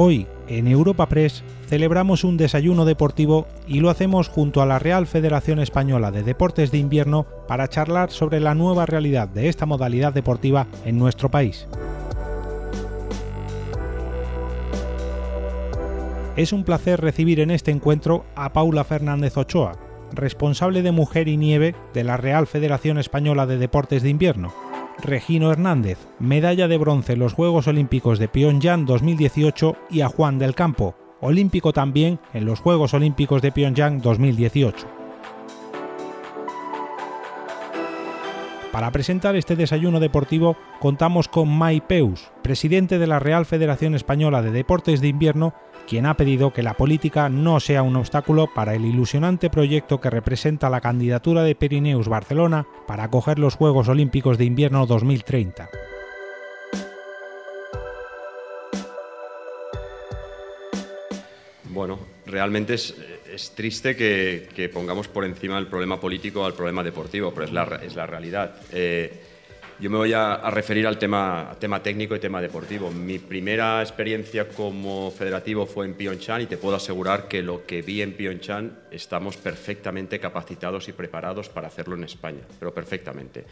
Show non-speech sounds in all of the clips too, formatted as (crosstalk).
Hoy, en Europa Press, celebramos un desayuno deportivo y lo hacemos junto a la Real Federación Española de Deportes de Invierno para charlar sobre la nueva realidad de esta modalidad deportiva en nuestro país. Es un placer recibir en este encuentro a Paula Fernández Ochoa, responsable de Mujer y Nieve de la Real Federación Española de Deportes de Invierno, Regino Hernández, medalla de bronce en los Juegos Olímpicos de Pyongyang 2018 y a Juan del Campo, olímpico también en los Juegos Olímpicos de Pyongyang 2018. Para presentar este desayuno deportivo contamos con Mai Peus, presidente de la Real Federación Española de Deportes de Invierno, quien ha pedido que la política no sea un obstáculo para el ilusionante proyecto que representa la candidatura de Pirineus Barcelona para acoger los Juegos Olímpicos de Invierno 2030. Bueno, realmente es, triste que, pongamos por encima el problema político al problema deportivo, pero es la, es la realidad. Eh, yo me voy a, referir al tema, tema técnico y tema deportivo. Mi primera experiencia como federativo fue en Pyeongchang y te puedo asegurar que lo que vi en Pyeongchang estamos perfectamente capacitados y preparados para hacerlo en España, pero perfectamente.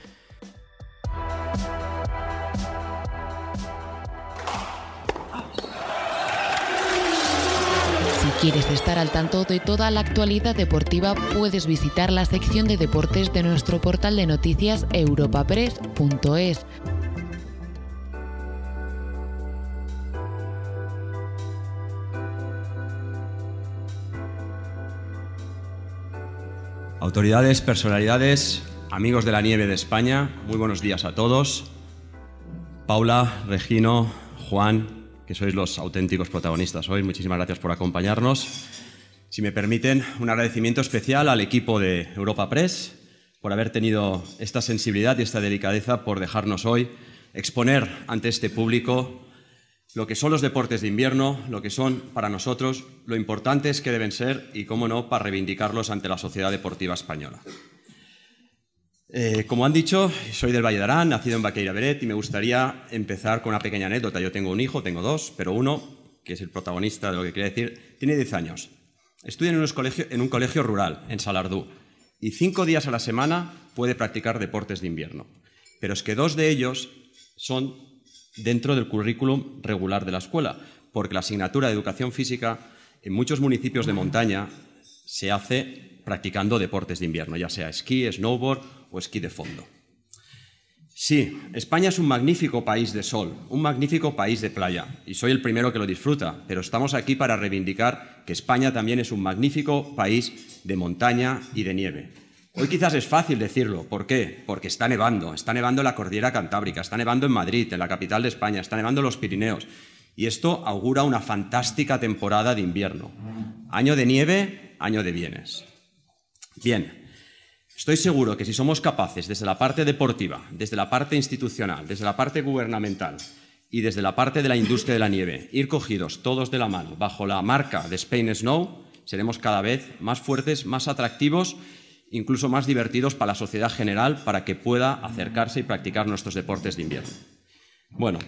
Quieres estar al tanto de toda la actualidad deportiva, puedes visitar la sección de deportes de nuestro portal de noticias europapress.es. Autoridades, personalidades, amigos de la nieve de España, muy buenos días a todos. Paula, Regino, Juan, que sois los auténticos protagonistas hoy. Muchísimas gracias por acompañarnos. Si me permiten, un agradecimiento especial al equipo de Europa Press por haber tenido esta sensibilidad y esta delicadeza, por dejarnos hoy exponer ante este público lo que son los deportes de invierno, lo que son para nosotros, lo importantes que deben ser y, cómo no, para reivindicarlos ante la sociedad deportiva española. Eh, como han dicho, soy del Valle de Arán, nacido en Baqueira Beret, y me gustaría empezar con una pequeña anécdota. Yo tengo un hijo, tengo dos, pero uno, que es el protagonista de lo que quería decir, tiene 10 años. Estudia en colegio, en un colegio rural, en Salardú, y cinco días a la semana puede practicar deportes de invierno. Pero es que dos de ellos son dentro del currículum regular de la escuela, porque la asignatura de educación física en muchos municipios de montaña se hace practicando deportes de invierno, ya sea esquí, snowboard o esquí de fondo. Sí, España es un magnífico país de sol, un magnífico país de playa, y soy el primero que lo disfruta, pero estamos aquí para reivindicar que España también es un magnífico país de montaña y de nieve. Hoy quizás es fácil decirlo, ¿por qué? Porque está nevando, está nevando la cordillera cantábrica, está nevando en Madrid, en la capital de España, está nevando los Pirineos, y esto augura una fantástica temporada de invierno. Año de nieve, año de bienes. Bien, estoy seguro que si somos capaces desde la parte deportiva, desde la parte institucional, desde la parte gubernamental y desde la parte de la industria de la nieve, ir cogidos todos de la mano bajo la marca de Spain Snow, seremos cada vez más fuertes, más atractivos, incluso más divertidos para la sociedad general para que pueda acercarse y practicar nuestros deportes de invierno. Bueno,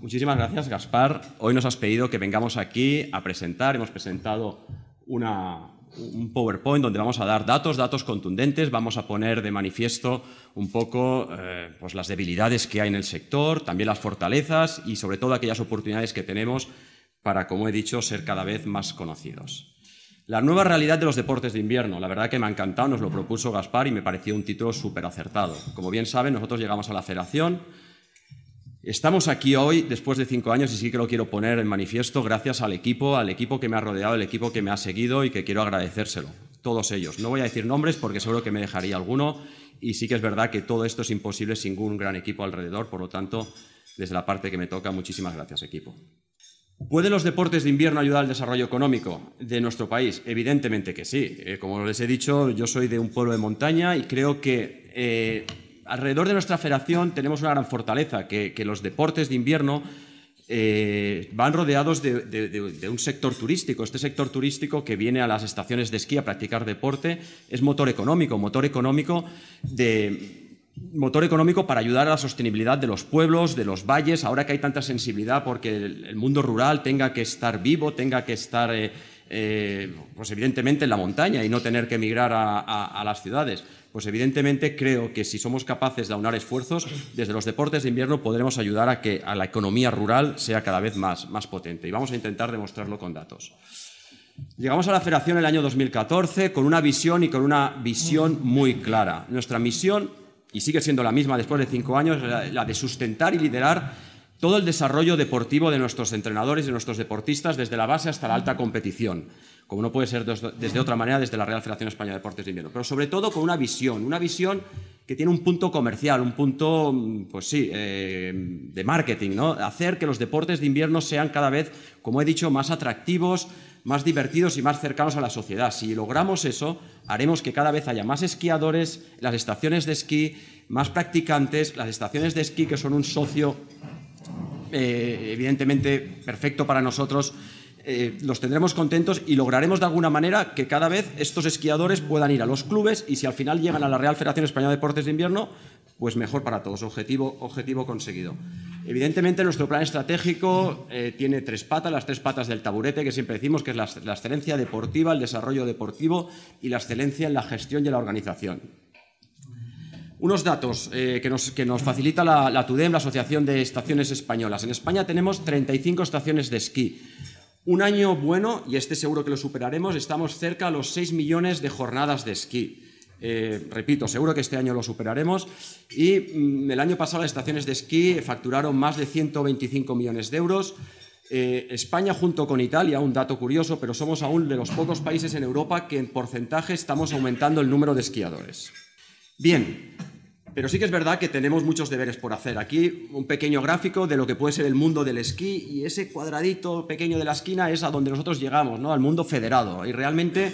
muchísimas gracias, Gaspar. Hoy nos has pedido que vengamos aquí a presentar. Hemos presentado una, un PowerPoint donde vamos a dar datos, datos contundentes, vamos a poner de manifiesto un poco eh, pues las debilidades que hay en el sector, también las fortalezas y sobre todo aquellas oportunidades que tenemos para, como he dicho, ser cada vez más conocidos. La nueva realidad de los deportes de invierno, la verdad que me ha encantado, nos lo propuso Gaspar y me pareció un título súper acertado. Como bien saben, nosotros llegamos a la federación, Estamos aquí hoy después de cinco años y sí que lo quiero poner en manifiesto gracias al equipo, al equipo que me ha rodeado, el equipo que me ha seguido y que quiero agradecérselo. Todos ellos. No voy a decir nombres porque seguro que me dejaría alguno y sí que es verdad que todo esto es imposible sin un gran equipo alrededor, por lo tanto, desde la parte que me toca, muchísimas gracias equipo. ¿Pueden los deportes de invierno ayudar al desarrollo económico de nuestro país? Evidentemente que sí. Eh, como les he dicho, yo soy de un pueblo de montaña y creo que eh, alrededor de nuestra federación tenemos una gran fortaleza, que, los deportes de invierno eh, van rodeados de, un sector turístico. Este sector turístico que viene a las estaciones de esquí a practicar deporte es motor económico, motor económico de, motor económico para ayudar a la sostenibilidad de los pueblos, de los valles, ahora que hay tanta sensibilidad porque el, mundo rural tenga que estar vivo, tenga que estar, eh, eh, pues evidentemente, en la montaña y no tener que emigrar a, las ciudades. Pues evidentemente creo que si somos capaces de aunar esfuerzos, desde los deportes de invierno podremos ayudar a que a la economía rural sea cada vez más, más potente. Y vamos a intentar demostrarlo con datos. Llegamos a la federación el año 2014 con una visión y con una visión muy clara. Nuestra misión y sigue siendo la misma después de cinco años, la, de sustentar y liderar todo el desarrollo deportivo de nuestros entrenadores y de nuestros deportistas desde la base hasta la alta competición, como no puede ser desde otra manera desde la Real Federación Española de Deportes de Invierno, pero sobre todo con una visión, una visión que tiene un punto comercial, un punto, pues sí, eh, de marketing, ¿no? Hacer que los deportes de invierno sean cada vez, como he dicho, más atractivos, más divertidos y más cercanos a la sociedad. Si logramos eso, haremos que cada vez haya más esquiadores, las estaciones de esquí, más practicantes, las estaciones de esquí que son un socio eh, evidentemente perfecto para nosotros. Eh, los tendremos contentos y lograremos de alguna manera que cada vez estos esquiadores puedan ir a los clubes y si al final llegan a la Real Federación Española de Deportes de Invierno, pues mejor para todos, objetivo, objetivo conseguido. Evidentemente nuestro plan estratégico eh, tiene tres patas, las tres patas del taburete que siempre decimos que es la, excelencia deportiva, el desarrollo deportivo y la excelencia en la gestión y la organización. Unos datos eh, que, nos, que, nos, facilita la, la TUDEM, la Asociación de Estaciones Españolas. En España tenemos 35 estaciones de esquí. Un año bueno, y este seguro que lo superaremos, estamos cerca a los 6 millones de jornadas de esquí. Eh, repito, seguro que este año lo superaremos. Y mm, el año pasado las estaciones de esquí facturaron más de 125 millones de euros. Eh, España junto con Italia, un dato curioso, pero somos aún de los pocos países en Europa que en porcentaje estamos aumentando el número de esquiadores. Bien, pero sí que es verdad que tenemos muchos deberes por hacer. Aquí un pequeño gráfico de lo que puede ser el mundo del esquí y ese cuadradito pequeño de la esquina es a donde nosotros llegamos, ¿no? al mundo federado. Y realmente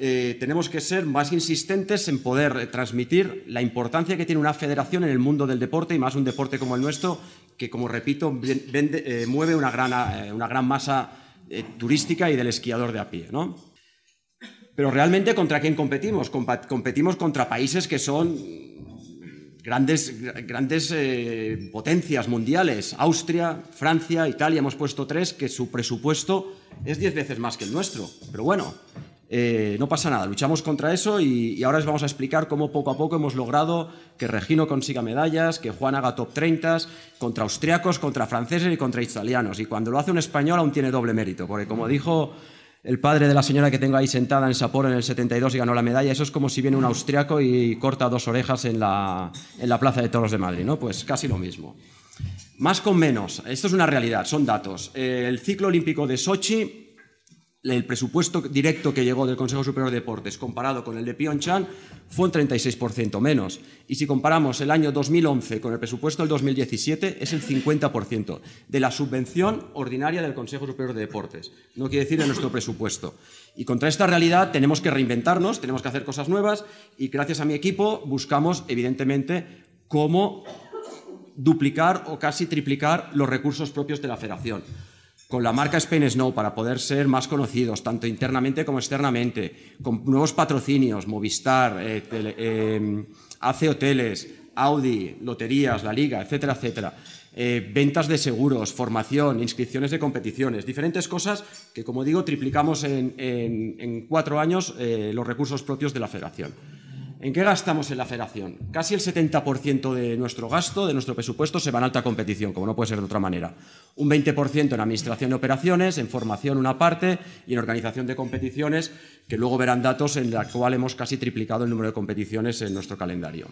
eh, tenemos que ser más insistentes en poder eh, transmitir la importancia que tiene una federación en el mundo del deporte y más un deporte como el nuestro, que, como repito, eh, mueve una gran, una gran masa turística y del esquiador de a pie. ¿no? Pero realmente, ¿contra quién competimos? competimos contra países que son grandes, grandes potencias mundiales. Austria, Francia, Italia, hemos puesto tres, que su presupuesto es diez veces más que el nuestro. Pero bueno, eh, no pasa nada, luchamos contra eso y, ahora les vamos a explicar cómo poco a poco hemos logrado que Regino consiga medallas, que Juan haga top 30 contra austriacos, contra franceses y contra italianos. Y cuando lo hace un español aún tiene doble mérito, porque como dijo el padre de la señora que tengo ahí sentada en Sapporo en el 72 y ganó la medalla, eso es como si viene un austriaco y corta dos orejas en la, Plaza de Toros de Madrid, ¿no? Pues casi lo mismo. Más con menos, esto es una realidad, son datos. El ciclo olímpico de Sochi el presupuesto directo que llegó del Consejo Superior de Deportes comparado con el de Pyeongchang fue un 36% menos. Y si comparamos el año 2011 con el presupuesto del 2017, es el 50% de la subvención ordinaria del Consejo Superior de Deportes. No quiere decir en nuestro presupuesto. Y contra esta realidad tenemos que reinventarnos, tenemos que hacer cosas nuevas y gracias a mi equipo buscamos, evidentemente, cómo duplicar o casi triplicar los recursos propios de la federación con la marca Spain Snow para poder ser más conocidos, tanto internamente como externamente, con nuevos patrocinios, Movistar, eh, eh, AC Hoteles, Audi, loterías, la liga, etcétera, etcétera. Eh, ventas de seguros, formación, inscripciones de competiciones, diferentes cosas que, como digo, triplicamos en, cuatro años los recursos propios de la federación. ¿En qué gastamos en la federación? Casi el 70% de nuestro gasto, de nuestro presupuesto, se va en alta competición, como no puede ser de otra manera. Un 20% en administración de operaciones, en formación una parte y en organización de competiciones, que luego verán datos en la cual hemos casi triplicado el número de competiciones en nuestro calendario.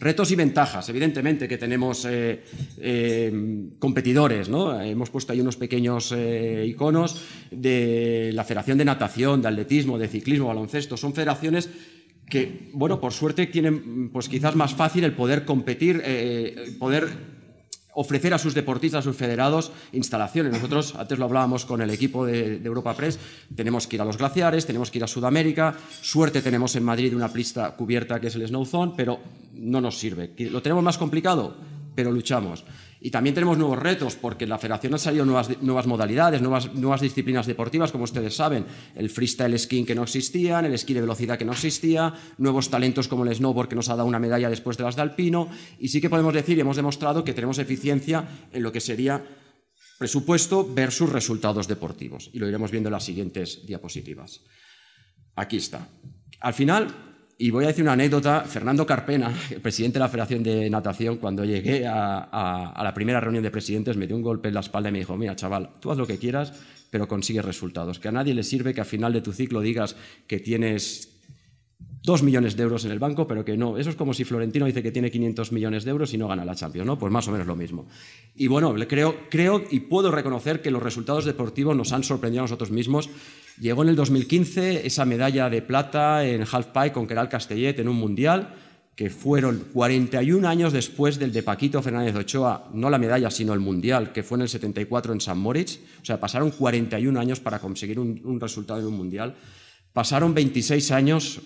Retos y ventajas, evidentemente que tenemos eh, eh, competidores, ¿no? Hemos puesto ahí unos pequeños eh, iconos de la Federación de Natación, de Atletismo, de Ciclismo, Baloncesto. Son federaciones que, bueno, por suerte tienen pues quizás más fácil el poder competir, eh, poder ofrecer a sus deportistas, a sus federados, instalaciones. Nosotros, antes lo hablábamos con el equipo de, Europa Press, tenemos que ir a los glaciares, tenemos que ir a Sudamérica, suerte tenemos en Madrid una pista cubierta que es el Snow Zone, pero no nos sirve. ¿Lo tenemos más complicado? Pero luchamos. Y también tenemos nuevos retos, porque en la federación han salido nuevas, modalidades, nuevas, disciplinas deportivas, como ustedes saben, el freestyle skiing que no existía, el esquí de velocidad que no existía, nuevos talentos como el snowboard que nos ha dado una medalla después de las de alpino, y sí que podemos decir y hemos demostrado que tenemos eficiencia en lo que sería presupuesto versus resultados deportivos. Y lo iremos viendo en las siguientes diapositivas. Aquí está. Al final, y voy a decir una anécdota, Fernando Carpena, el presidente de la Federación de Natación, cuando llegué a, la primera reunión de presidentes, me dio un golpe en la espalda y me dijo, mira, chaval, tú haz lo que quieras, pero consigues resultados. Que a nadie le sirve que al final de tu ciclo digas que tienes dos millones de euros en el banco, pero que no. Eso es como si Florentino dice que tiene 500 millones de euros y no gana la Champions, ¿no? Pues más o menos lo mismo. Y bueno, creo, creo y puedo reconocer que los resultados deportivos nos han sorprendido a nosotros mismos Llegó en el 2015 esa medalla de plata en halfpipe con Keral Castellet en un mundial, que fueron 41 años después del de Paquito Fernández Ochoa, no la medalla, sino el mundial, que fue en el 74 en San Moritz. O sea, pasaron 41 años para conseguir un, resultado en un mundial. Pasaron 26 años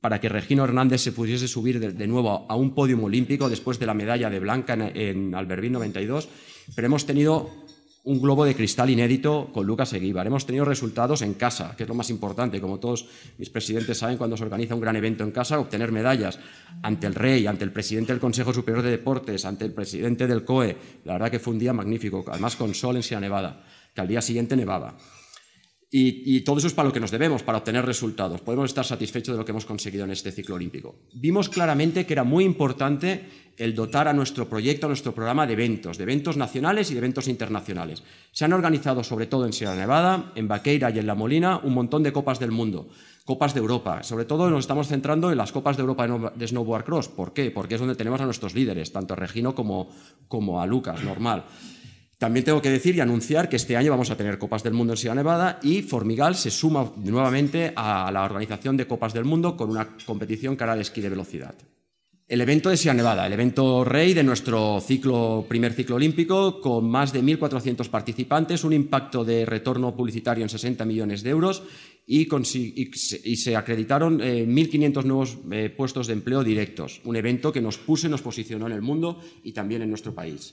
para que Regino Hernández se pudiese subir de, nuevo a un podio olímpico después de la medalla de blanca en, en Alberville 92. Pero hemos tenido un globo de cristal inédito con Lucas Eguíbar. Hemos tenido resultados en casa, que es lo más importante. Como todos mis presidentes saben, cuando se organiza un gran evento en casa, obtener medallas ante el rey, ante el presidente del Consejo Superior de Deportes, ante el presidente del COE. La verdad que fue un día magnífico, además con sol en Sierra Nevada, que al día siguiente nevaba. Y, todo eso es para lo que nos debemos, para obtener resultados. Podemos estar satisfechos de lo que hemos conseguido en este ciclo olímpico. Vimos claramente que era muy importante el dotar a nuestro proyecto, a nuestro programa de eventos, de eventos nacionales y de eventos internacionales. Se han organizado, sobre todo en Sierra Nevada, en Vaqueira y en La Molina, un montón de copas del mundo, copas de Europa. Sobre todo nos estamos centrando en las copas de Europa de Snowboard Cross. ¿Por qué? Porque es donde tenemos a nuestros líderes, tanto a Regino como, como a Lucas, normal. También tengo que decir y anunciar que este año vamos a tener Copas del Mundo en Sierra Nevada y Formigal se suma nuevamente a la organización de Copas del Mundo con una competición cara de esquí de velocidad. El evento de Sierra Nevada, el evento rey de nuestro ciclo, primer ciclo olímpico, con más de 1.400 participantes, un impacto de retorno publicitario en 60 millones de euros y, se acreditaron 1.500 eh, nuevos eh, puestos de empleo directos, un evento que nos puso y nos posicionó en el mundo y también en nuestro país.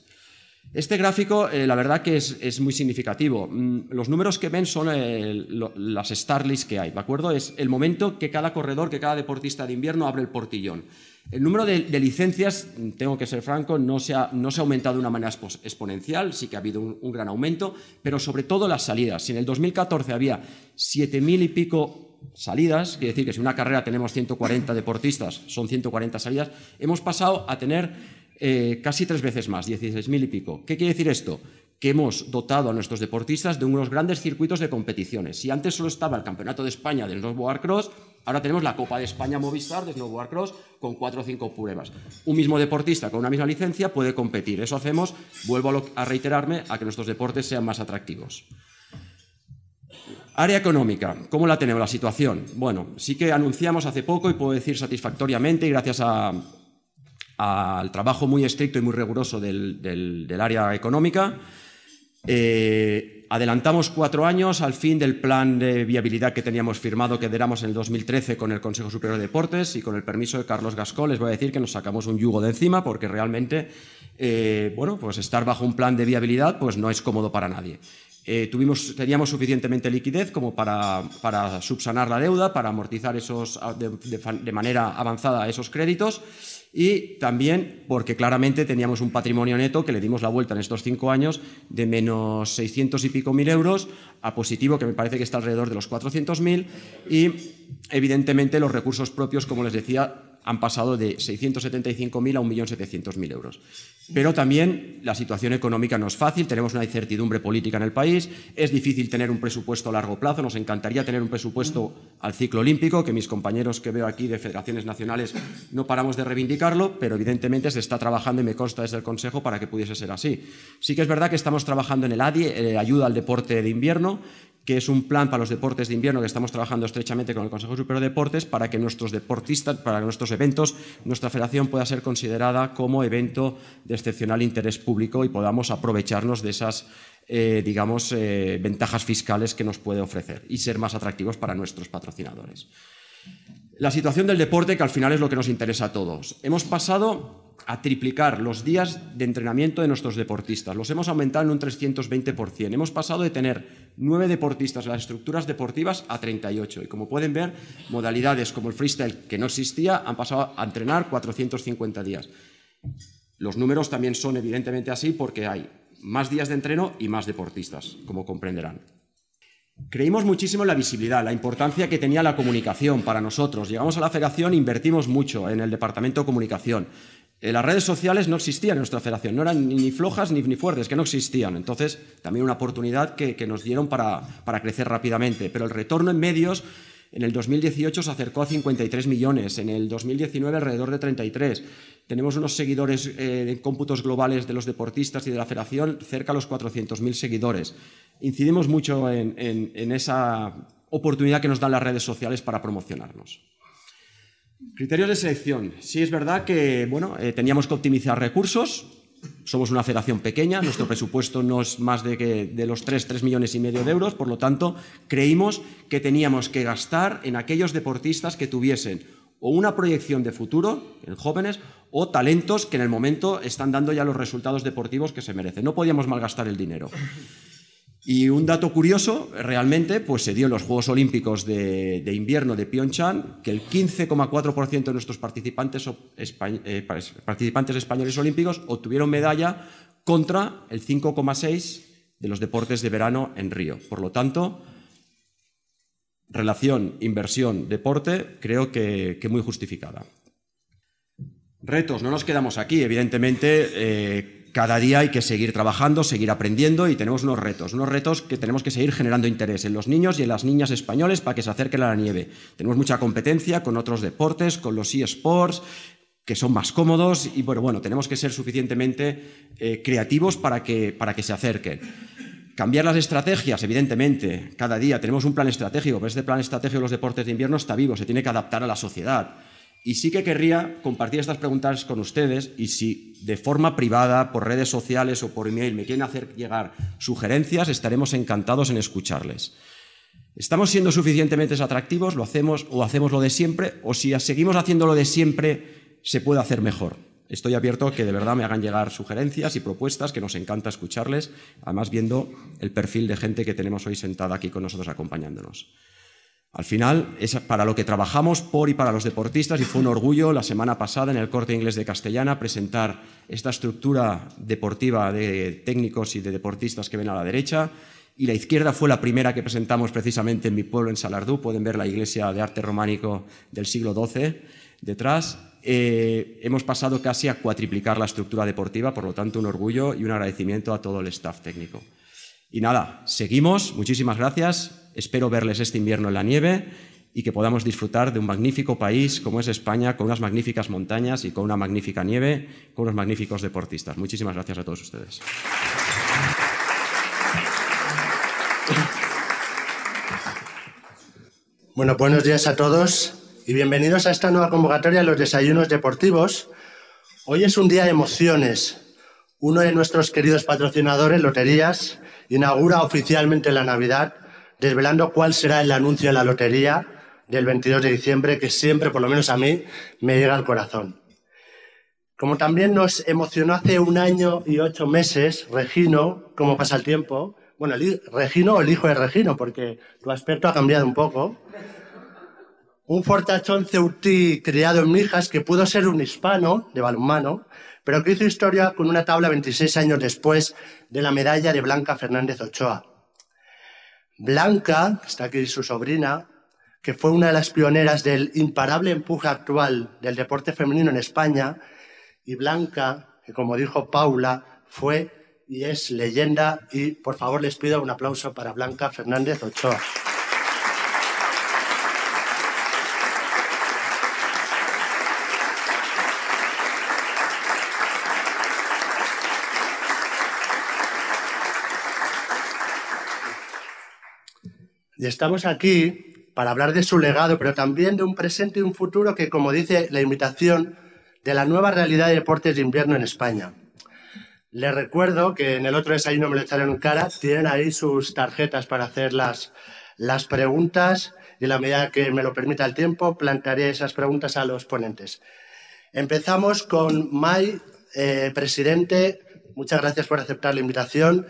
Este gráfico, eh, la verdad que es, muy significativo. Mm, los números que ven son eh, las Starlists que hay, ¿de acuerdo? Es el momento que cada corredor, que cada deportista de invierno abre el portillón. El número de, licencias, mm, tengo que ser franco, no se, ha, aumentado de una manera exponencial, sí que ha habido un, gran aumento, pero sobre todo las salidas. Si en el 2014 había 7.000 y pico salidas, quiere decir que si en una carrera tenemos 140 deportistas, son 140 salidas, hemos pasado a tener eh, casi tres veces más, 16.000 y pico. ¿Qué quiere decir esto? Que hemos dotado a nuestros deportistas de unos grandes circuitos de competiciones. Si antes solo estaba el Campeonato de España del Snowboard Cross, ahora tenemos la Copa de España Movistar de Snowboard Cross con cuatro o cinco pruebas. Un mismo deportista con una misma licencia puede competir. Eso hacemos, vuelvo a, a reiterarme, a que nuestros deportes sean más atractivos. Área económica, ¿cómo la tenemos la situación? Bueno, sí que anunciamos hace poco y puedo decir satisfactoriamente y gracias a, al trabajo muy estricto y muy riguroso del, área económica. Eh, adelantamos cuatro años al fin del plan de viabilidad que teníamos firmado, que deramos en el 2013 con el Consejo Superior de Deportes y con el permiso de Carlos Gascó, les voy a decir que nos sacamos un yugo de encima porque realmente, eh, bueno, pues estar bajo un plan de viabilidad pues no es cómodo para nadie. Eh, tuvimos, teníamos suficientemente liquidez como para, para, subsanar la deuda, para amortizar esos, de manera avanzada esos créditos y también porque claramente teníamos un patrimonio neto que le dimos la vuelta en estos cinco años de menos 600 y pico mil euros a positivo, que me parece que está alrededor de los 400.000 y evidentemente los recursos propios, como les decía, han pasado de 675.000 a 1.700.000 euros. Pero también la situación económica no es fácil, tenemos una incertidumbre política en el país, es difícil tener un presupuesto a largo plazo, nos encantaría tener un presupuesto al ciclo olímpico, que mis compañeros que veo aquí de federaciones nacionales no paramos de reivindicarlo, pero evidentemente se está trabajando y me consta desde el Consejo para que pudiese ser así. Sí que es verdad que estamos trabajando en el ADI, eh, ayuda al deporte de invierno, que es un plan para los deportes de invierno que estamos trabajando estrechamente con el Consejo Superior de Deportes para que nuestros deportistas, para nuestros eventos, nuestra federación pueda ser considerada como evento de excepcional interés público y podamos aprovecharnos de esas, eh, digamos, eh, ventajas fiscales que nos puede ofrecer y ser más atractivos para nuestros patrocinadores. La situación del deporte, que al final es lo que nos interesa a todos. Hemos pasado a triplicar los días de entrenamiento de nuestros deportistas. Los hemos aumentado en un 320%. Hemos pasado de tener nueve deportistas en las estructuras deportivas a 38. Y como pueden ver, modalidades como el freestyle, que no existía, han pasado a entrenar 450 días. Los números también son evidentemente así porque hay más días de entreno y más deportistas, como comprenderán. Creímos muchísimo en la visibilidad, la importancia que tenía la comunicación para nosotros. Llegamos a la federación invertimos mucho en el departamento de comunicación. Eh, las redes sociales no existían en nuestra federación, no eran ni flojas ni, fuertes, que no existían. Entonces, también una oportunidad que, nos dieron para, crecer rápidamente. Pero el retorno en medios en el 2018 se acercó a 53 millones, en el 2019 alrededor de 33. Tenemos unos seguidores eh, en cómputos globales de los deportistas y de la federación cerca a los 400.000 seguidores. Incidimos mucho en esa oportunidad que nos dan las redes sociales para promocionarnos. Criterios de selección. Sí es verdad que bueno, eh, teníamos que optimizar recursos. Somos una federación pequeña, nuestro presupuesto no es más de, que, de los 3, 3 millones y medio de euros, por lo tanto, creímos que teníamos que gastar en aquellos deportistas que tuviesen o una proyección de futuro en jóvenes o talentos que en el momento están dando ya los resultados deportivos que se merecen. No podíamos malgastar el dinero. Y un dato curioso, realmente, pues se dio en los Juegos Olímpicos de, invierno de Pyeongchang que el 15,4% de nuestros participantes, eh, participantes españoles olímpicos obtuvieron medalla contra el 5,6% de los deportes de verano en Río. Por lo tanto, relación inversión-deporte creo que, muy justificada. Retos, no nos quedamos aquí, evidentemente. Eh, cada día hay que seguir trabajando, seguir aprendiendo y tenemos unos retos, unos retos que tenemos que seguir generando interés en los niños y en las niñas españoles para que se acerquen a la nieve. Tenemos mucha competencia con otros deportes, con los eSports, que son más cómodos y bueno, bueno tenemos que ser suficientemente eh, creativos para que, para que se acerquen. Cambiar las estrategias, evidentemente, cada día tenemos un plan estratégico, pero este plan estratégico de los deportes de invierno está vivo, se tiene que adaptar a la sociedad. Y sí que querría compartir estas preguntas con ustedes y si de forma privada, por redes sociales o por email me quieren hacer llegar sugerencias, estaremos encantados en escucharles. ¿Estamos siendo suficientemente atractivos? ¿Lo hacemos o hacemos lo de siempre? ¿O si seguimos haciendo lo de siempre, se puede hacer mejor? Estoy abierto a que de verdad me hagan llegar sugerencias y propuestas, que nos encanta escucharles, además viendo el perfil de gente que tenemos hoy sentada aquí con nosotros acompañándonos. Al final es para lo que trabajamos por y para los deportistas y fue un orgullo la semana pasada en el Corte Inglés de Castellana presentar esta estructura deportiva de técnicos y de deportistas que ven a la derecha y la izquierda fue la primera que presentamos precisamente en mi pueblo, en Salardú. Pueden ver la iglesia de arte románico del siglo XII detrás. Eh, hemos pasado casi a cuatriplicar la estructura deportiva, por lo tanto un orgullo y un agradecimiento a todo el staff técnico. Y nada, seguimos. Muchísimas gracias. Espero verles este invierno en la nieve y que podamos disfrutar de un magnífico país como es España, con unas magníficas montañas y con una magnífica nieve, con unos magníficos deportistas. Muchísimas gracias a todos ustedes. Bueno, buenos días a todos y bienvenidos a esta nueva convocatoria de los desayunos deportivos. Hoy es un día de emociones. Uno de nuestros queridos patrocinadores, Loterías, inaugura oficialmente la Navidad desvelando cuál será el anuncio de la lotería del 22 de diciembre, que siempre, por lo menos a mí, me llega al corazón. Como también nos emocionó hace un año y ocho meses, Regino, cómo pasa el tiempo, bueno, Regino o el hijo de Regino, porque tu aspecto ha cambiado un poco, un fortachón ceutí criado en Mijas que pudo ser un hispano de balonmano, pero que hizo historia con una tabla 26 años después de la medalla de Blanca Fernández Ochoa. Blanca, está aquí su sobrina, que fue una de las pioneras del imparable empuje actual del deporte femenino en España, y Blanca, que como dijo Paula, fue y es leyenda, y por favor les pido un aplauso para Blanca Fernández Ochoa. Y estamos aquí para hablar de su legado, pero también de un presente y un futuro que, como dice la invitación, de la nueva realidad de deportes de invierno en España. Les recuerdo que en el otro desayuno me lo echaron en cara, tienen ahí sus tarjetas para hacer las, las preguntas y en la medida que me lo permita el tiempo plantearé esas preguntas a los ponentes. Empezamos con Mai, eh, presidente. Muchas gracias por aceptar la invitación.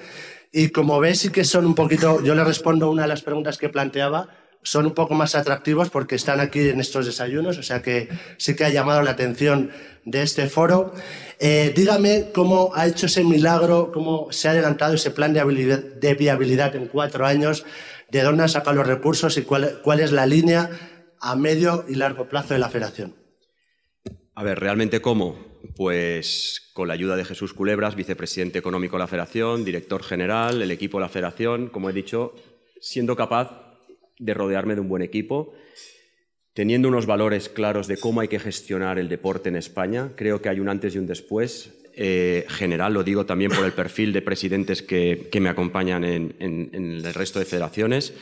Y como ves, sí que son un poquito, yo le respondo una de las preguntas que planteaba, son un poco más atractivos porque están aquí en estos desayunos, o sea que sí que ha llamado la atención de este foro. Eh, dígame cómo ha hecho ese milagro, cómo se ha adelantado ese plan de, viabilidad en cuatro años, de dónde ha sacado los recursos y cuál, cuál es la línea a medio y largo plazo de la federación. A ver, ¿realmente cómo? Pues con la ayuda de Jesús Culebras, vicepresidente económico de la Federación, director general, el equipo de la Federación, como he dicho, siendo capaz de rodearme de un buen equipo, teniendo unos valores claros de cómo hay que gestionar el deporte en España. Creo que hay un antes y un después. Eh, general, lo digo también por el perfil de presidentes que, me acompañan en, el resto de federaciones.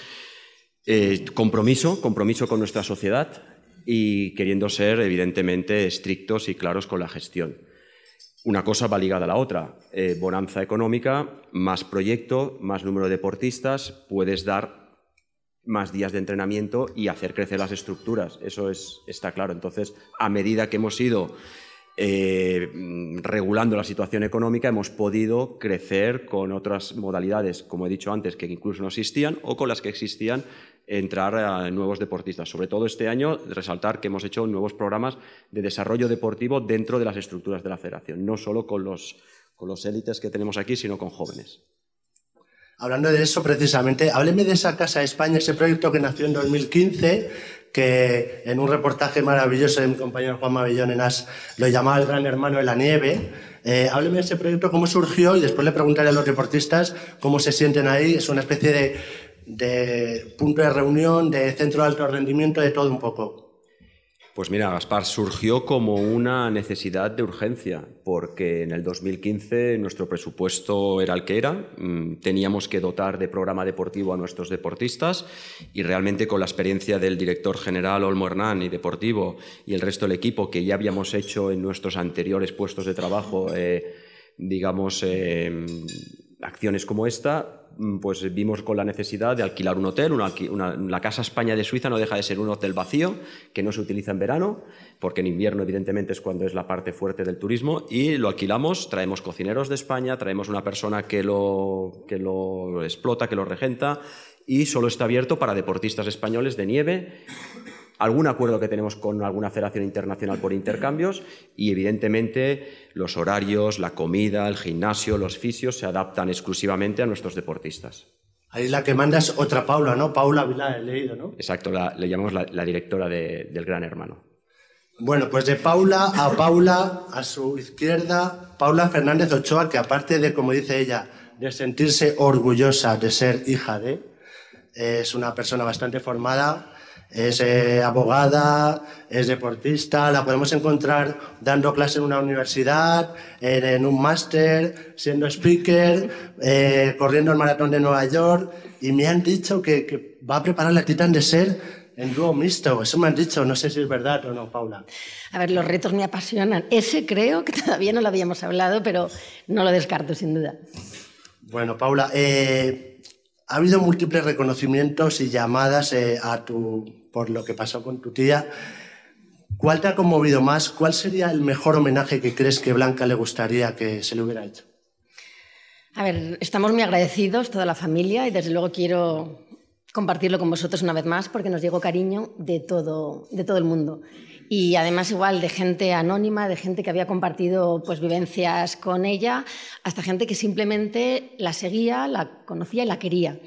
Eh, compromiso, compromiso con nuestra sociedad y queriendo ser, evidentemente, estrictos y claros con la gestión. Una cosa va ligada a la otra. Eh, bonanza económica, más proyecto, más número de deportistas, puedes dar más días de entrenamiento y hacer crecer las estructuras. Eso es, está claro. Entonces, a medida que hemos ido eh, regulando la situación económica, hemos podido crecer con otras modalidades, como he dicho antes, que incluso no existían o con las que existían entrar a nuevos deportistas. Sobre todo este año, resaltar que hemos hecho nuevos programas de desarrollo deportivo dentro de las estructuras de la federación, no solo con los, con los élites que tenemos aquí, sino con jóvenes. Hablando de eso precisamente, hábleme de esa Casa de España, ese proyecto que nació en 2015, que en un reportaje maravilloso de mi compañero Juan Mabellón en As lo llamaba el gran hermano de la nieve. Eh, hábleme de ese proyecto, cómo surgió y después le preguntaré a los deportistas cómo se sienten ahí. Es una especie de, de punto de reunión, de centro de alto rendimiento, de todo un poco. Pues mira, Gaspar, surgió como una necesidad de urgencia, porque en el 2015 nuestro presupuesto era el que era, mm, teníamos que dotar de programa deportivo a nuestros deportistas y realmente con la experiencia del director general Olmo Hernán y deportivo y el resto del equipo que ya habíamos hecho en nuestros anteriores puestos de trabajo, eh, digamos, eh, acciones como esta, Mm, pues vimos con la necesidad de alquilar un hotel. la Casa España de Suiza no deja de ser un hotel vacío que no se utiliza en verano, porque en invierno evidentemente es cuando es la parte fuerte del turismo, y lo alquilamos, traemos cocineros de España, traemos una persona que lo, que lo explota, que lo regenta, y solo está abierto para deportistas españoles de nieve algún acuerdo que tenemos con alguna federación internacional por intercambios y evidentemente los horarios, la comida, el gimnasio, los fisios se adaptan exclusivamente a nuestros deportistas. Ahí la que manda es otra Paula, ¿no? Paula Vila, he leído, ¿no? Exacto, le llamamos la, directora del Gran Hermano. Bueno, pues de Paula a Paula, a su izquierda, Paula Fernández Ochoa, que aparte de, como dice ella, de sentirse orgullosa de ser hija de, es una persona bastante formada, es eh, abogada, es deportista, la podemos encontrar dando clase en una universidad, en, un máster, siendo speaker, eh, corriendo el maratón de Nueva York y me han dicho que, va a preparar la Titan de Ser en dúo mixto. Eso me han dicho, no sé si es verdad o no, Paula. A ver, los retos me apasionan. Ese creo que todavía no lo habíamos hablado, pero no lo descarto sin duda. Bueno, Paula, eh, ha habido múltiples reconocimientos y llamadas a tu por lo que pasó con tu tía. ¿Cuál te ha conmovido más? ¿Cuál sería el mejor homenaje que crees que Blanca le gustaría que se le hubiera hecho? A ver, estamos muy agradecidos, toda la familia, y desde luego quiero compartirlo con vosotros una vez más porque nos llegó cariño de todo, de todo el mundo. Y además igual de gente anónima, de gente que había compartido pues, vivencias con ella, hasta gente que simplemente la seguía, la conocía y la quería.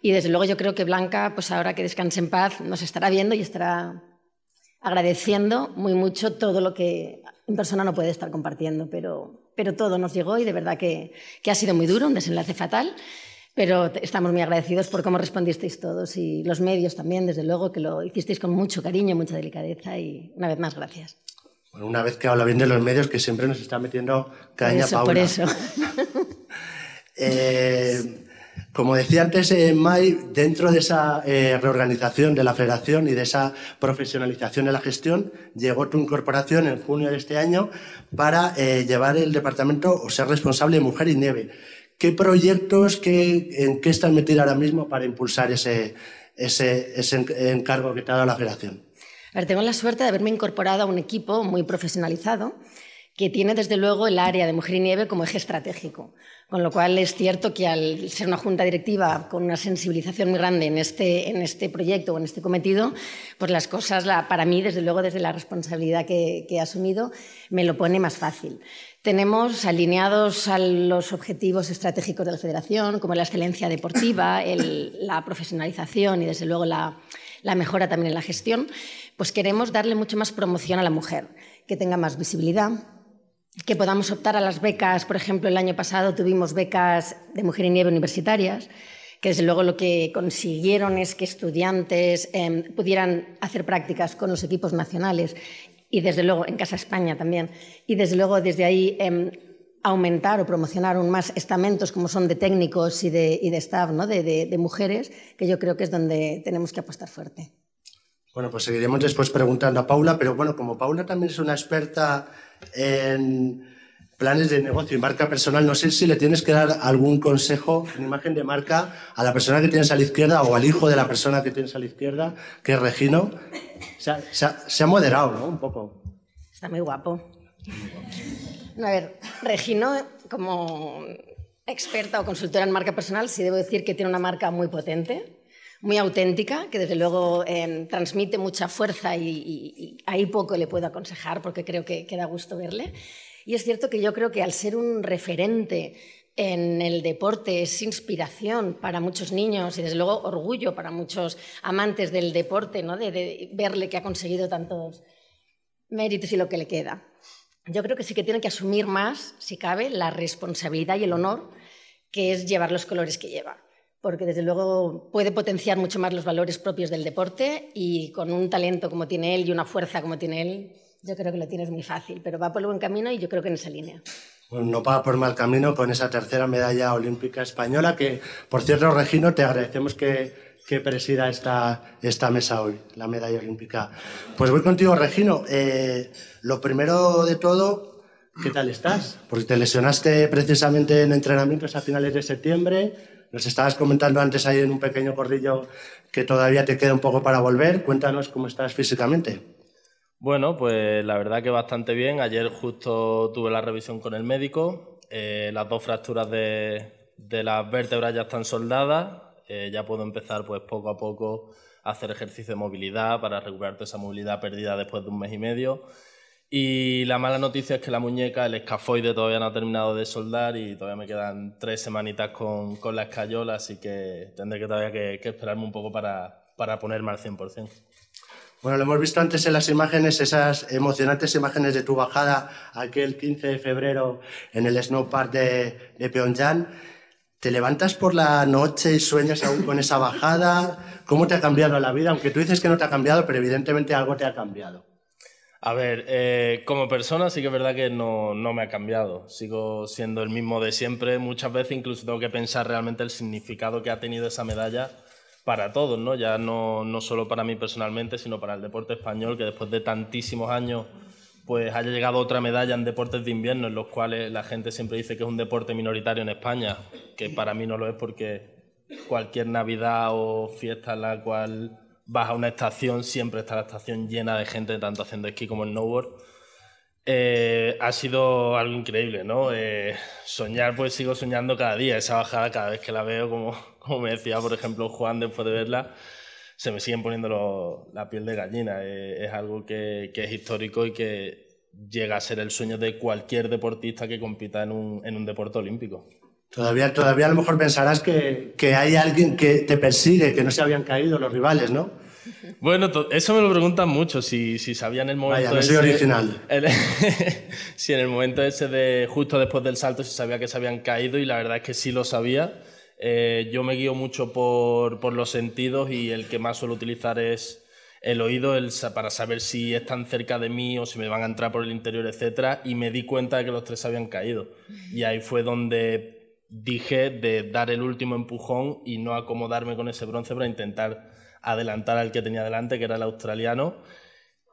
Y desde luego yo creo que Blanca, pues ahora que descanse en paz, nos estará viendo y estará agradeciendo muy mucho todo lo que en persona no puede estar compartiendo, pero, pero todo nos llegó y de verdad que, que ha sido muy duro, un desenlace fatal, pero estamos muy agradecidos por cómo respondisteis todos y los medios también, desde luego, que lo hicisteis con mucho cariño, mucha delicadeza y una vez más gracias. Bueno, una vez que habla bien de los medios, que siempre nos está metiendo caña por eso, Por eso. (laughs) eh, como decía antes, eh, May, dentro de esa eh, reorganización de la federación y de esa profesionalización de la gestión, llegó tu incorporación en junio de este año para eh, llevar el departamento o ser responsable de Mujer y Nieve. ¿Qué proyectos, qué, en qué están metidos ahora mismo para impulsar ese, ese, encargo que te ha dado la federación? A tengo la suerte de haberme incorporado a un equipo muy profesionalizado que tiene desde luego el área de mujer y nieve como eje estratégico. Con lo cual es cierto que al ser una junta directiva con una sensibilización muy grande en este, en este proyecto o en este cometido, pues las cosas, para mí, desde luego, desde la responsabilidad que, he asumido, me lo pone más fácil. Tenemos alineados a los objetivos estratégicos de la federación, como la excelencia deportiva, la profesionalización y, desde luego, la, la mejora también en la gestión, pues queremos darle mucho más promoción a la mujer, que tenga más visibilidad, que podamos optar a las becas. Por ejemplo, el año pasado tuvimos becas de mujer y nieve universitarias, que desde luego lo que consiguieron es que estudiantes em, pudieran hacer prácticas con los equipos nacionales y desde luego en Casa España también. Y desde luego desde ahí em, aumentar o promocionar aún más estamentos como son de técnicos y de, staff, ¿no? de mujeres, que yo creo que es donde tenemos que apostar fuerte. Bueno, pues seguiremos después preguntando a Paula, pero bueno, como Paula también es una experta en planes de negocio y marca personal, no sé si le tienes que dar algún consejo en imagen de marca a la persona que tienes a la izquierda o al hijo de la persona que tienes a la izquierda, que es Regino. Se ha, moderado, ¿no? Un poco. Está muy guapo. A ver, Regino, como experta o consultora en marca personal, sí debo decir que tiene una marca muy potente muy auténtica, que desde luego em, transmite mucha fuerza y, ahí poco le puedo aconsejar porque creo que, queda da gusto verle. Y es cierto que yo creo que al ser un referente en el deporte es inspiración para muchos niños y desde luego orgullo para muchos amantes del deporte, ¿no? de, verle que ha conseguido tantos méritos y lo que le queda. Yo creo que sí que tiene que asumir más, si cabe, la responsabilidad y el honor que es llevar los colores que lleva porque desde luego puede potenciar mucho más los valores propios del deporte y con un talento como tiene él y una fuerza como tiene él, yo creo que lo tienes muy fácil, pero va por el buen camino y yo creo que en esa línea. No va por mal camino con esa tercera medalla olímpica española, que por cierto, Regino, te agradecemos que, que presida esta, esta mesa hoy, la medalla olímpica. Pues voy contigo, Regino. Eh, lo primero de todo, ¿qué tal estás? Porque te lesionaste precisamente en entrenamientos a finales de septiembre nos estabas comentando antes ahí en un pequeño corrillo que todavía te queda un poco para volver. Cuéntanos cómo estás físicamente. Bueno, pues la verdad que bastante bien. Ayer justo tuve la revisión con el médico. Eh, las dos fracturas de, de, las vértebras ya están soldadas. Eh, ya puedo empezar pues poco a poco a hacer ejercicio de movilidad para recuperar esa movilidad perdida después de un mes y medio. Y la mala noticia es que la muñeca, el escafoide, todavía no ha terminado de soldar y todavía me quedan tres semanitas con, con la escayola, así que tendré que todavía que, esperarme un poco para, para ponerme al 100%. Bueno, lo hemos visto antes en las imágenes, esas emocionantes imágenes de tu bajada aquel 15 de febrero en el Snowpark de, de Pyongyang. ¿Te levantas por la noche y sueñas aún con esa bajada? ¿Cómo te ha cambiado la vida? Aunque tú dices que no te ha cambiado, pero evidentemente algo te ha cambiado. A ver, eh, como persona sí que es verdad que no, no, me ha cambiado. Sigo siendo el mismo de siempre. Muchas veces incluso tengo que pensar realmente el significado que ha tenido esa medalla para todos, ¿no? Ya no, no solo para mí personalmente, sino para el deporte español, que después de tantísimos años pues haya llegado otra medalla en deportes de invierno, en los cuales la gente siempre dice que es un deporte minoritario en España, que para mí no lo es porque cualquier Navidad o fiesta en la cual vas a una estación, siempre está la estación llena de gente, tanto haciendo esquí como snowboard. Eh, ha sido algo increíble, ¿no? Eh, soñar, pues sigo soñando cada día, esa bajada cada vez que la veo, como, (laughs) como me decía, por ejemplo, Juan después de verla, se me siguen poniendo la piel de gallina. Eh, es algo que, que, es histórico y que llega a ser el sueño de cualquier deportista que compita en un, en un deporte olímpico. Todavía, todavía a lo mejor pensarás que, que, hay alguien que te persigue, que no se habían caído los rivales, ¿no? Bueno, eso me lo preguntan mucho, si, si sabían el momento Vaya, no soy original. (laughs) si en el momento ese de justo después del salto se sabía que se habían caído y la verdad es que sí lo sabía. Eh, yo me guío mucho por, por, los sentidos y el que más suelo utilizar es el oído el, para saber si están cerca de mí o si me van a entrar por el interior, etc. Y me di cuenta de que los tres habían caído. Y ahí fue donde dije de dar el último empujón y no acomodarme con ese bronce para intentar adelantar al que tenía delante, que era el australiano.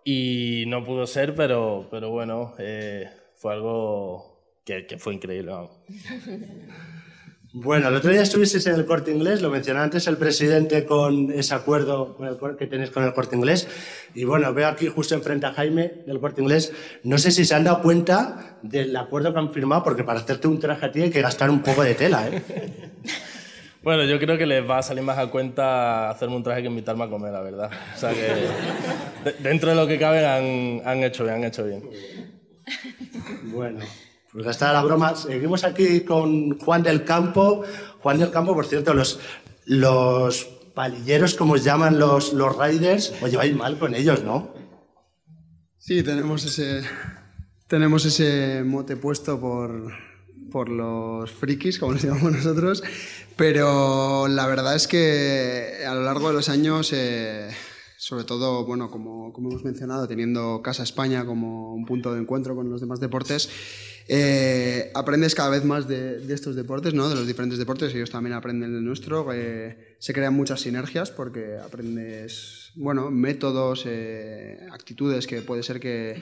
Y no pudo ser, pero, pero bueno, eh, fue algo que, fue increíble. (laughs) Bueno, el otro día estuvisteis en el corte inglés, lo mencionó antes el presidente con ese acuerdo que tenéis con el corte inglés. Y bueno, veo aquí justo enfrente a Jaime del corte inglés. No sé si se han dado cuenta del acuerdo que han firmado, porque para hacerte un traje a ti hay que gastar un poco de tela. ¿eh? (laughs) Bueno, yo creo que les va a salir más a cuenta hacerme un traje que invitarme a comer, la verdad. O sea que dentro de lo que cabe han, han hecho bien, han hecho bien. Bueno. Pues está la broma. Seguimos aquí con Juan del Campo. Juan del Campo, por cierto, los, los palilleros, como os llaman los, los riders, os lleváis mal con ellos, ¿no? Sí, tenemos ese, tenemos ese mote puesto por, por los frikis, como les llamamos nosotros, pero la verdad es que a lo largo de los años... Eh, sobre todo, bueno, como, como, hemos mencionado, teniendo Casa España como un punto de encuentro con los demás deportes, eh, aprendes cada vez más de, estos deportes, ¿no? de los diferentes deportes, ellos también aprenden del nuestro. Eh, se crean muchas sinergias porque aprendes bueno, métodos, eh, actitudes que puede ser que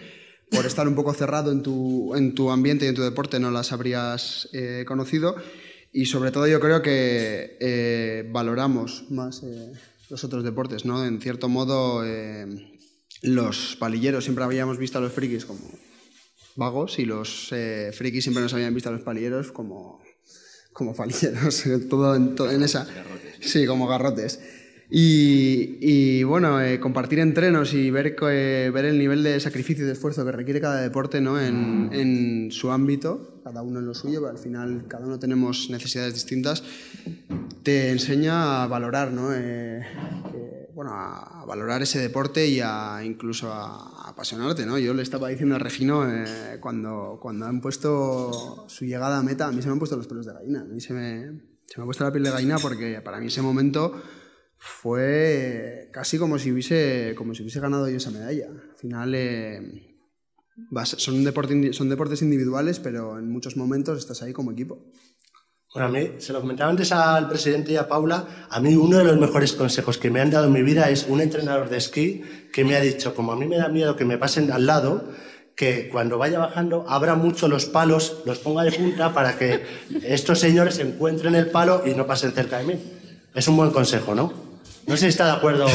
por estar un poco cerrado en tu, en tu ambiente y en tu deporte no las habrías conocido. Y sobre todo yo creo que valoramos más los otros deportes. ¿no? En cierto modo, los palilleros siempre habíamos visto a los frikis como vagos y los eh, frikis siempre nos habían visto a los palilleros como, como palilleros, (laughs) todo en, en esa... Sí, como garrotes. Y, y bueno, eh, compartir entrenos y ver, eh, ver el nivel de sacrificio y de esfuerzo que requiere cada deporte ¿no? en, en, su ámbito, cada uno en lo suyo, pero al final cada uno tenemos necesidades distintas, te enseña a valorar ¿no? bueno, a, valorar ese deporte y a incluso a, apasionarte, ¿no? Yo le estaba diciendo a Regino eh, cuando, cuando han puesto su llegada a meta, a mí se me han puesto los pelos de gallina, a mí se me, se me ha puesto la piel de gallina porque para mí ese momento fue casi como si hubiese, como si hubiese ganado yo esa medalla. Al final eh, son, deporte, son deportes individuales, pero en muchos momentos estás ahí como equipo. Bueno, a mí, se lo comentaba antes al presidente y a Paula, a mí uno de los mejores consejos que me han dado en mi vida es un entrenador de esquí que me ha dicho, como a mí me da miedo que me pasen al lado, que cuando vaya bajando abra mucho los palos, los ponga de punta para que estos señores encuentren el palo y no pasen cerca de mí. Es un buen consejo, ¿no? No sé si está de acuerdo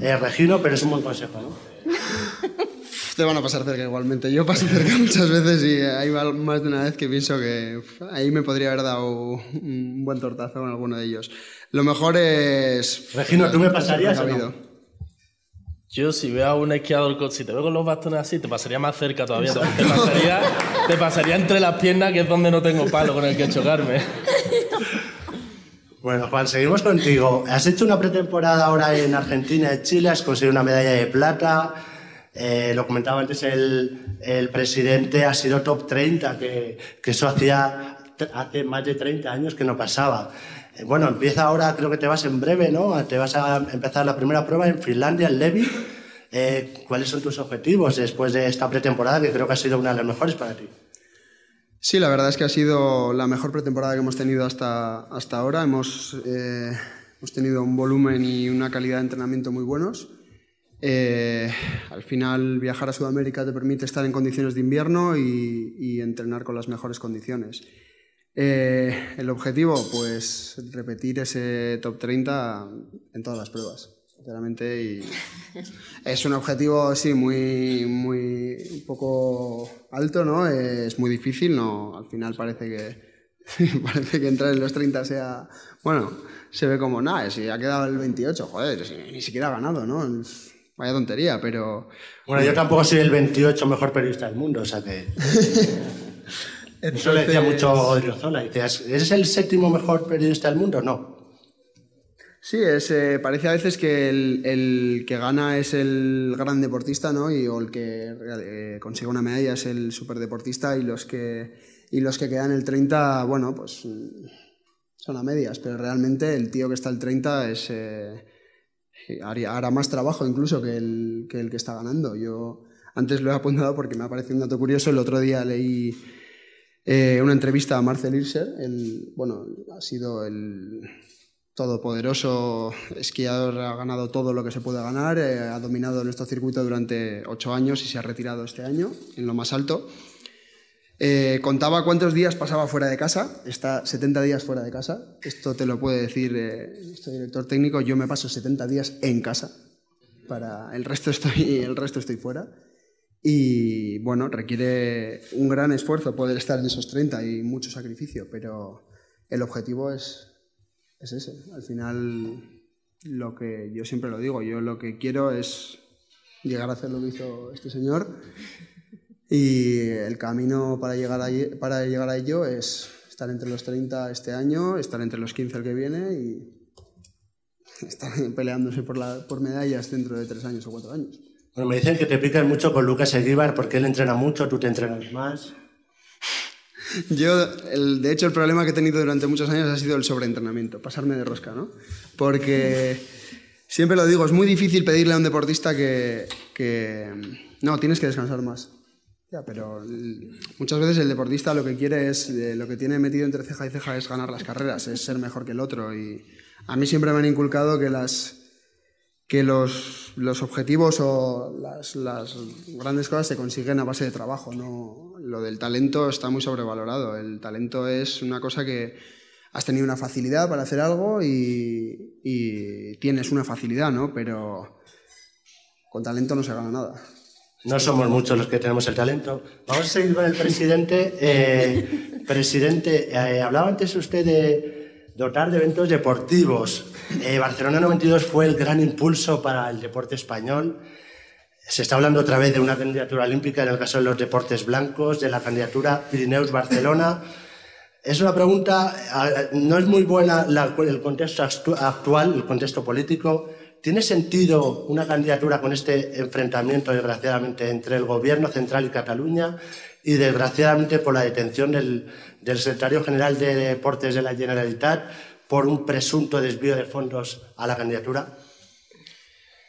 eh, Regino, pero es un buen consejo, ¿no? te van a pasar cerca igualmente. Yo paso cerca (laughs) muchas veces y hay más de una vez que pienso que ahí me podría haber dado un buen tortazo con alguno de ellos. Lo mejor es... Regino, ¿tú me pasarías Yo si veo a un esquiador, si te veo con los bastones así, te pasaría más cerca todavía. Te pasaría, te pasaría entre las piernas, que es donde no tengo palo con el que chocarme. Bueno, Juan, seguimos contigo. Has hecho una pretemporada ahora en Argentina y Chile, has conseguido una medalla de plata. Eh, lo comentaba antes el, el, presidente, ha sido top 30, que, que, eso hacía hace más de 30 años que no pasaba. Eh, bueno, empieza ahora, creo que te vas en breve, ¿no? Te vas a empezar la primera prueba en Finlandia, en Levi. Eh, ¿Cuáles son tus objetivos después de esta pretemporada, que creo que ha sido una de las mejores para ti? Sí, la verdad es que ha sido la mejor pretemporada que hemos tenido hasta, hasta ahora. Hemos, eh, hemos tenido un volumen y una calidad de entrenamiento muy buenos. Eh, al final viajar a Sudamérica te permite estar en condiciones de invierno y, entrenar con las mejores condiciones. Eh, el objetivo, pues repetir ese top 30 en todas las pruebas, sinceramente. Y es un objetivo, sí, muy, muy un poco alto, ¿no? Es muy difícil, ¿no? Al final parece que, (laughs) parece que entrar en los 30 sea, bueno, se ve como, nada, si ha quedado el 28, joder, ni siquiera ha ganado, ¿no? Vaya tontería, pero... Bueno, yo tampoco soy el 28 mejor periodista del mundo, o sea que... (laughs) Eso le decía mucho Odriozola. ¿eres el séptimo mejor periodista del mundo? No. Sí, es, eh, parece a veces que el, que gana es el gran deportista, ¿no? Y, el que eh, consigue una medalla es el superdeportista y los que, y los que quedan el 30, bueno, pues son a medias, pero realmente el tío que está el 30 es... Eh, hará más trabajo incluso que el, que el que está ganando. Yo antes lo he apuntado porque me ha parecido un dato curioso. El otro día leí eh, una entrevista a Marcel Hirscher. El, bueno, ha sido el todopoderoso esquiador, ha ganado todo lo que se puede ganar, eh, ha dominado nuestro circuito durante ocho años y se ha retirado este año en lo más alto. Eh, contaba cuántos días pasaba fuera de casa, está 70 días fuera de casa, esto te lo puede decir eh, este director técnico, yo me paso 70 días en casa, para el resto estoy, el resto estoy fuera. Y bueno, requiere un gran esfuerzo poder estar en esos 30 y mucho sacrificio, pero el objetivo es, es ese. Al final, lo que yo siempre lo digo, yo lo que quiero es llegar a hacer lo que hizo este señor y el camino para llegar a, llegar a ello es estar entre los 30 este año, estar entre los 15 el que viene y estar (laughs) peleándose por medallas dentro de tres años o cuatro años. Bueno, me dicen que te picas mucho con Lucas Eguíbar porque él entrena mucho, tú te entrenas más. Yo, de hecho, el problema que he tenido durante muchos años ha sido el sobreentrenamiento, pasarme de rosca, ¿no? Porque siempre lo digo, es muy difícil pedirle a un deportista que, que no, tienes que descansar más. Ya, pero muchas veces el deportista lo que quiere es, eh, lo que tiene metido entre ceja y ceja es ganar las carreras, es ser mejor que el otro. Y a mí siempre me han inculcado que las, que los, los objetivos o las, las, grandes cosas se consiguen a base de trabajo. ¿no? Lo del talento está muy sobrevalorado. El talento es una cosa que has tenido una facilidad para hacer algo y, y tienes una facilidad, ¿no? pero con talento no se gana nada. No somos muchos los que tenemos el talento. Vamos a seguir con el presidente. Eh, presidente, eh, hablaba antes usted de dotar de eventos deportivos. Eh, Barcelona 92 fue el gran impulso para el deporte español. Se está hablando otra vez de una candidatura olímpica en el caso de los deportes blancos, de la candidatura Pirineos-Barcelona. Es una pregunta, no es muy buena el contexto actual, el contexto político. ¿Tiene sentido una candidatura con este enfrentamiento, desgraciadamente, entre el Gobierno central y Cataluña y, desgraciadamente, por la detención del secretario general de Deportes de la Generalitat por un presunto desvío de fondos a la candidatura?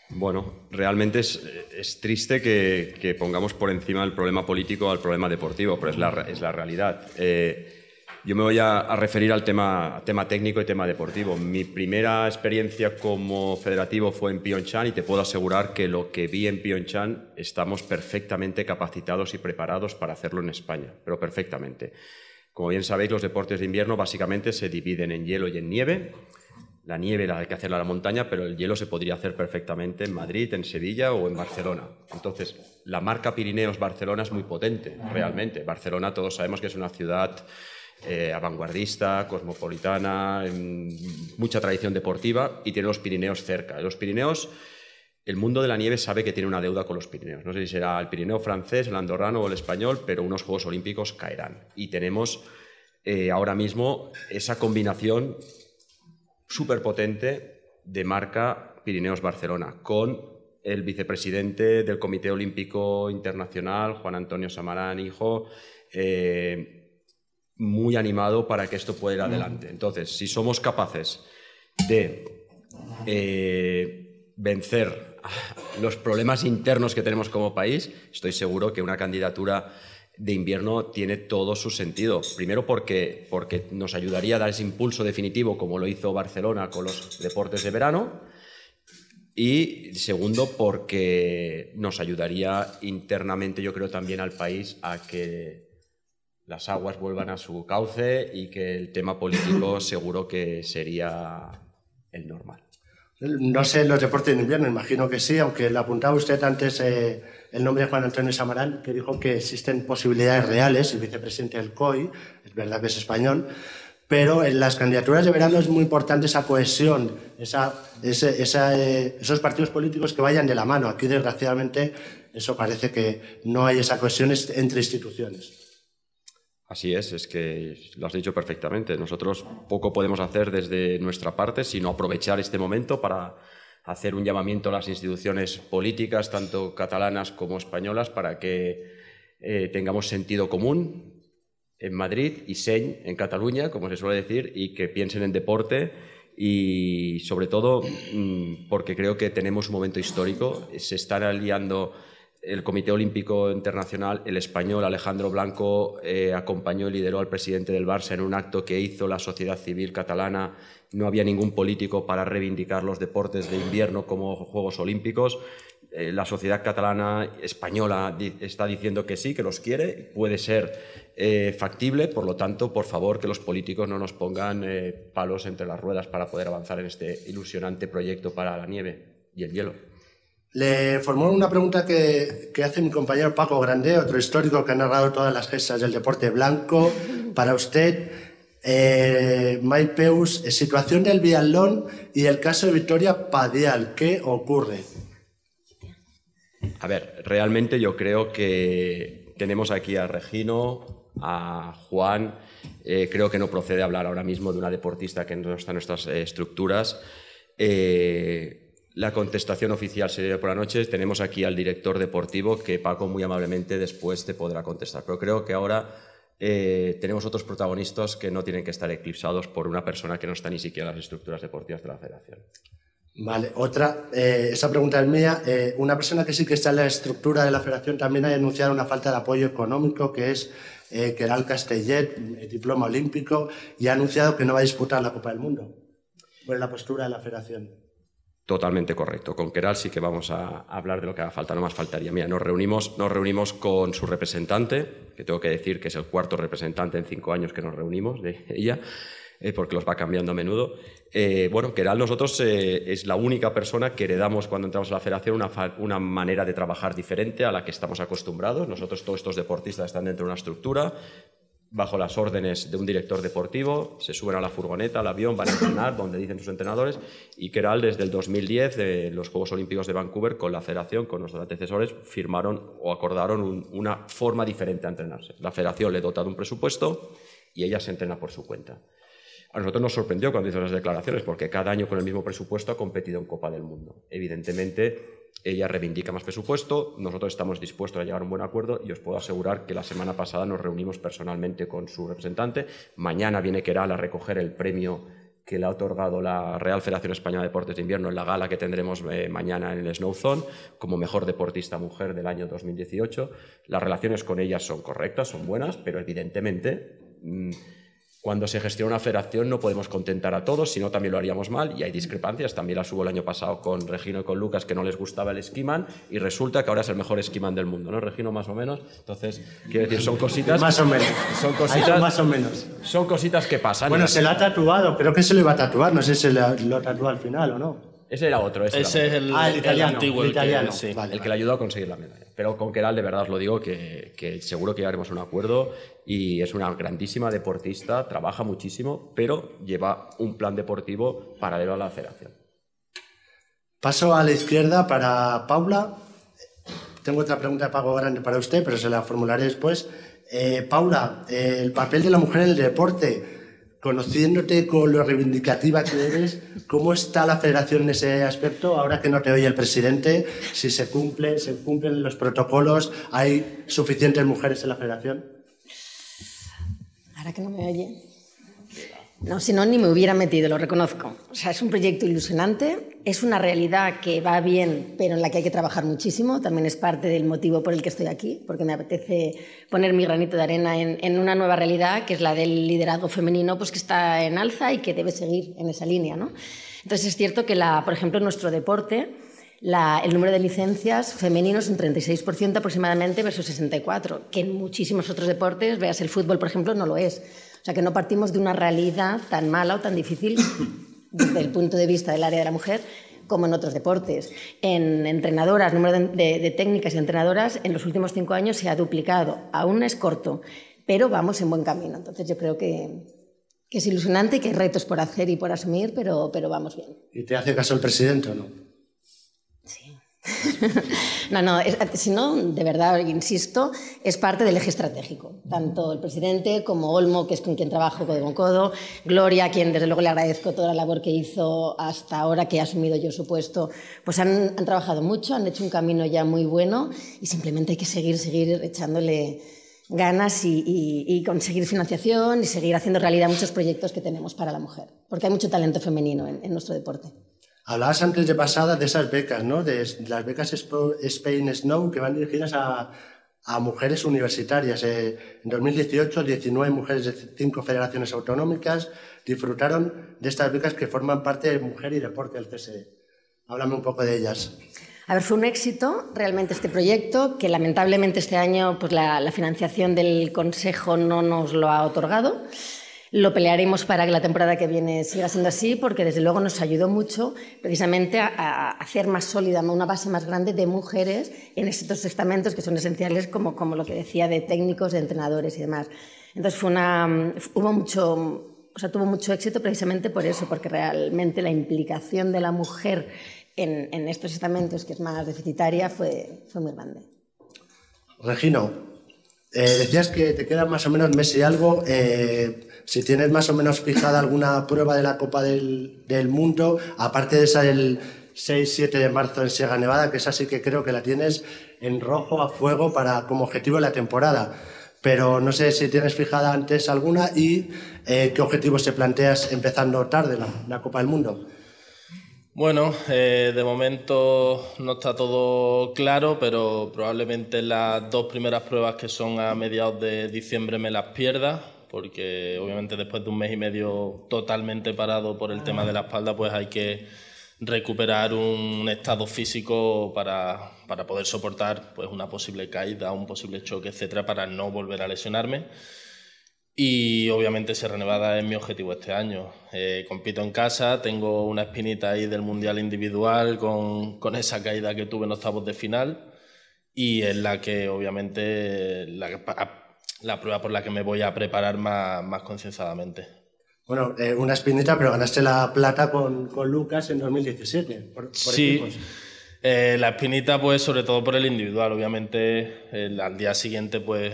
Bueno, realmente es, triste que, pongamos por encima el problema político al problema deportivo, pero es la, es la realidad. Eh, yo me voy a, a, referir al tema, tema técnico y tema deportivo. Mi primera experiencia como federativo fue en Pyeongchang y te puedo asegurar que lo que vi en Pyeongchang estamos perfectamente capacitados y preparados para hacerlo en España, pero perfectamente. Como bien sabéis, los deportes de invierno básicamente se dividen en hielo y en nieve. La nieve la hay que hacerla en la montaña, pero el hielo se podría hacer perfectamente en Madrid, en Sevilla o en Barcelona. Entonces, la marca Pirineos Barcelona es muy potente, realmente. Barcelona todos sabemos que es una ciudad eh, vanguardista, cosmopolitana, mucha tradición deportiva y tiene los Pirineos cerca. Los Pirineos el mundo de la nieve sabe que tiene una deuda con los Pirineos. No sé si será el Pirineo francés, el andorrano o el español, pero unos Juegos Olímpicos caerán. Y tenemos eh, ahora mismo esa combinación súper potente de marca Pirineos Barcelona, con el vicepresidente del Comité Olímpico Internacional, Juan Antonio Samarán, hijo, eh, muy animado para que esto pueda ir adelante. Entonces, si somos capaces de eh, vencer los problemas internos que tenemos como país, estoy seguro que una candidatura de invierno tiene todo su sentido. Primero porque, porque nos ayudaría a dar ese impulso definitivo como lo hizo Barcelona con los deportes de verano. Y segundo porque nos ayudaría internamente, yo creo, también al país a que las aguas vuelvan a su cauce y que el tema político seguro que sería el normal. No sé los deportes de invierno, imagino que sí, aunque le apuntaba usted antes eh, el nombre de Juan Antonio Samarán, que dijo que existen posibilidades reales, el vicepresidente del COI, es verdad que es español, pero en las candidaturas de verano es muy importante esa cohesión, esa, esa, eh, esos partidos políticos que vayan de la mano. Aquí, desgraciadamente, eso parece que no hay esa cohesión entre instituciones. Así es, es que lo has dicho perfectamente. Nosotros poco podemos hacer desde nuestra parte, sino aprovechar este momento para hacer un llamamiento a las instituciones políticas, tanto catalanas como españolas, para que eh, tengamos sentido común en Madrid y SEñ en Cataluña, como se suele decir, y que piensen en deporte y sobre todo mm, porque creo que tenemos un momento histórico. Se están aliando el Comité Olímpico Internacional, el español Alejandro Blanco, eh, acompañó y lideró al presidente del Barça en un acto que hizo la sociedad civil catalana. No había ningún político para reivindicar los deportes de invierno como Juegos Olímpicos. eh, la sociedad catalana española está diciendo que sí, que los quiere, puede ser eh, factible, por lo tanto, por favor, que los políticos no nos pongan palos entre las ruedas para poder avanzar en este ilusionante proyecto para la nieve y el hielo. Le formó una pregunta que, hace mi compañero Paco Grande, otro histórico que ha narrado todas las gestas del deporte blanco. Para usted, eh, Maipeus, situación del biatlón y el caso de Victoria Padial, ¿qué ocurre? A ver, realmente yo creo que tenemos aquí a Regino, a Juan. Eh, creo que no procede hablar ahora mismo de una deportista que no está en nuestras eh, estructuras. Eh, la contestación oficial sería por la noche. Tenemos aquí al director deportivo que Paco muy amablemente después te podrá contestar. Pero creo que ahora tenemos otros protagonistas que no tienen que estar eclipsados por una persona que no está ni siquiera en las estructuras deportivas de la federación. Vale, otra, eh, esa pregunta es mía. Eh, una persona que sí que está en la estructura de la federación también ha denunciado una falta de apoyo económico, que es eh, Keral Castellet, diploma olímpico, y ha anunciado que no va a disputar la Copa del Mundo. ¿Cuál es la postura de la federación? Totalmente correcto. Con Keral sí que vamos a hablar de lo que haga falta, no más faltaría. Mira, nos reunimos, nos reunimos con su representante, que tengo que decir que es el cuarto representante en cinco años que nos reunimos de (laughs) ella. Eh, porque los va cambiando a menudo. Eh, bueno, Keral nosotros eh, es la única persona que heredamos cuando entramos a la federación una, una, manera de trabajar diferente a la que estamos acostumbrados. Nosotros todos estos deportistas están dentro de una estructura, bajo las órdenes de un director deportivo, se suben a la furgoneta, al avión, van a entrenar (coughs) donde dicen sus entrenadores y Keral desde el 2010, de los Juegos Olímpicos de Vancouver, con la federación, con nuestros antecesores, firmaron o acordaron una forma diferente de entrenarse. La federación le dota de un presupuesto y ella se entrena por su cuenta. A nosotros nos sorprendió cuando hizo las declaraciones, porque cada año con el mismo presupuesto ha competido en Copa del Mundo. Evidentemente, ella reivindica más presupuesto, nosotros estamos dispuestos a llegar a un buen acuerdo y os puedo asegurar que la semana pasada nos reunimos personalmente con su representante. Mañana viene Keral a recoger el premio que le ha otorgado la Real Federación Española de Deportes de Invierno en la gala que tendremos eh, mañana en el Snow Zone como mejor deportista mujer del año 2018. Las relaciones con ella son correctas, son buenas, pero evidentemente... Mm, cuando se gestiona una federación no podemos contentar a todos, sino también lo haríamos mal y hay discrepancias. También las hubo el año pasado con Regino y con Lucas que no les gustaba el esquiman y resulta que ahora es el mejor esquiman del mundo, ¿no? Regino más o menos. Entonces, quiero decir, son cositas... Más o menos. Son cositas... más o menos. Son cositas que pasan. Bueno, se la ha tatuado, creo que se lo iba a tatuar, no sé si lo tatúa al final o no. Ese era otro. Ese, es el, ah, el, italiano, antiguo, el, italiano, que, el que le ayudó a conseguir la medalla. Pero con Keral, de verdad os lo digo, que, que seguro que llegaremos a un acuerdo y es una grandísima deportista, trabaja muchísimo, pero lleva un plan deportivo paralelo a la federación. Paso a la izquierda para Paula. Tengo otra pregunta de pago grande para usted, pero se la formularé después. Eh, Paula, el papel de la mujer en el deporte conociéndote con lo reivindicativa que eres, ¿cómo está la federación en ese aspecto? Ahora que no te oye el presidente, si se cumplen los protocolos, ¿hay suficientes mujeres en la federación? Ahora que no me oye. No, si no, ni me hubiera metido, lo reconozco. O sea, es un proyecto ilusionante, es una realidad que va bien, pero en la que hay que trabajar muchísimo. También es parte del motivo por el que estoy aquí, porque me apetece poner mi granito de arena en, una nueva realidad, que es la del liderazgo femenino, pues que está en alza y que debe seguir en esa línea. ¿no? Entonces, es cierto que, la, por ejemplo, en nuestro deporte, el número de licencias femeninos es un 36% aproximadamente versus 64%, que en muchísimos otros deportes, veas el fútbol, por ejemplo, no lo es. O sea, que no partimos de una realidad tan mala o tan difícil (coughs) desde el punto de vista del área de la mujer como en otros deportes. En entrenadoras, número de, técnicas y entrenadoras en los últimos cinco años se ha duplicado. Aún es corto, pero vamos en buen camino. Entonces yo creo que, es ilusionante, que hay retos por hacer y por asumir, pero, pero vamos bien. ¿Y te hace caso el presidente o no? (laughs) no, no, si no, de verdad, insisto, es parte del eje estratégico. Tanto el presidente como Olmo, que es con quien trabajo codo con codo, Gloria, a quien desde luego le agradezco toda la labor que hizo hasta ahora que he asumido yo su puesto, pues han, trabajado mucho, han hecho un camino ya muy bueno y simplemente hay que seguir, seguir echándole ganas y, conseguir financiación y seguir haciendo realidad muchos proyectos que tenemos para la mujer, porque hay mucho talento femenino en nuestro deporte. Hablabas antes de pasada de esas becas, ¿no? De las becas Spain Snow que van dirigidas a, mujeres universitarias. Eh, en 2018, 19 mujeres de cinco federaciones autonómicas disfrutaron de estas becas que forman parte de Mujer y Deporte del CSE. Háblame un poco de ellas. A ver, fue un éxito realmente este proyecto, que lamentablemente este año pues, la, la financiación del Consejo no nos lo ha otorgado. Lo pelearemos para que la temporada que viene siga siendo así, porque desde luego nos ayudó mucho precisamente a, hacer más sólida, una base más grande de mujeres en estos estamentos que son esenciales, como, como lo que decía, de técnicos, de entrenadores y demás. Entonces fue una, hubo mucho, o sea, tuvo mucho éxito precisamente por eso, porque realmente la implicación de la mujer en, en estos estamentos, que es más deficitaria, fue, fue muy grande. Regino, eh, decías que te quedan más o menos mes y algo. Eh, si tienes más o menos fijada alguna prueba de la Copa del, del Mundo, aparte de esa del 6-7 de marzo en Sierra Nevada, que esa sí que creo que la tienes en rojo a fuego para, como objetivo de la temporada. Pero no sé si tienes fijada antes alguna y eh, qué objetivos te planteas empezando tarde la, la Copa del Mundo. Bueno, eh, de momento no está todo claro, pero probablemente las dos primeras pruebas que son a mediados de diciembre me las pierda porque obviamente después de un mes y medio totalmente parado por el tema de la espalda, pues hay que recuperar un estado físico para, para poder soportar pues, una posible caída, un posible choque, etcétera, para no volver a lesionarme. Y obviamente Sierra Nevada es mi objetivo este año. Eh, compito en casa, tengo una espinita ahí del Mundial Individual con, con, esa caída que tuve en octavos de final y en la que obviamente la, la prueba por la que me voy a preparar más, más concienciadamente. Bueno, eh, una espinita, pero ganaste la plata con, con Lucas en 2017. Por, sí, eh, la espinita pues sobre todo por el individual. Obviamente al día siguiente pues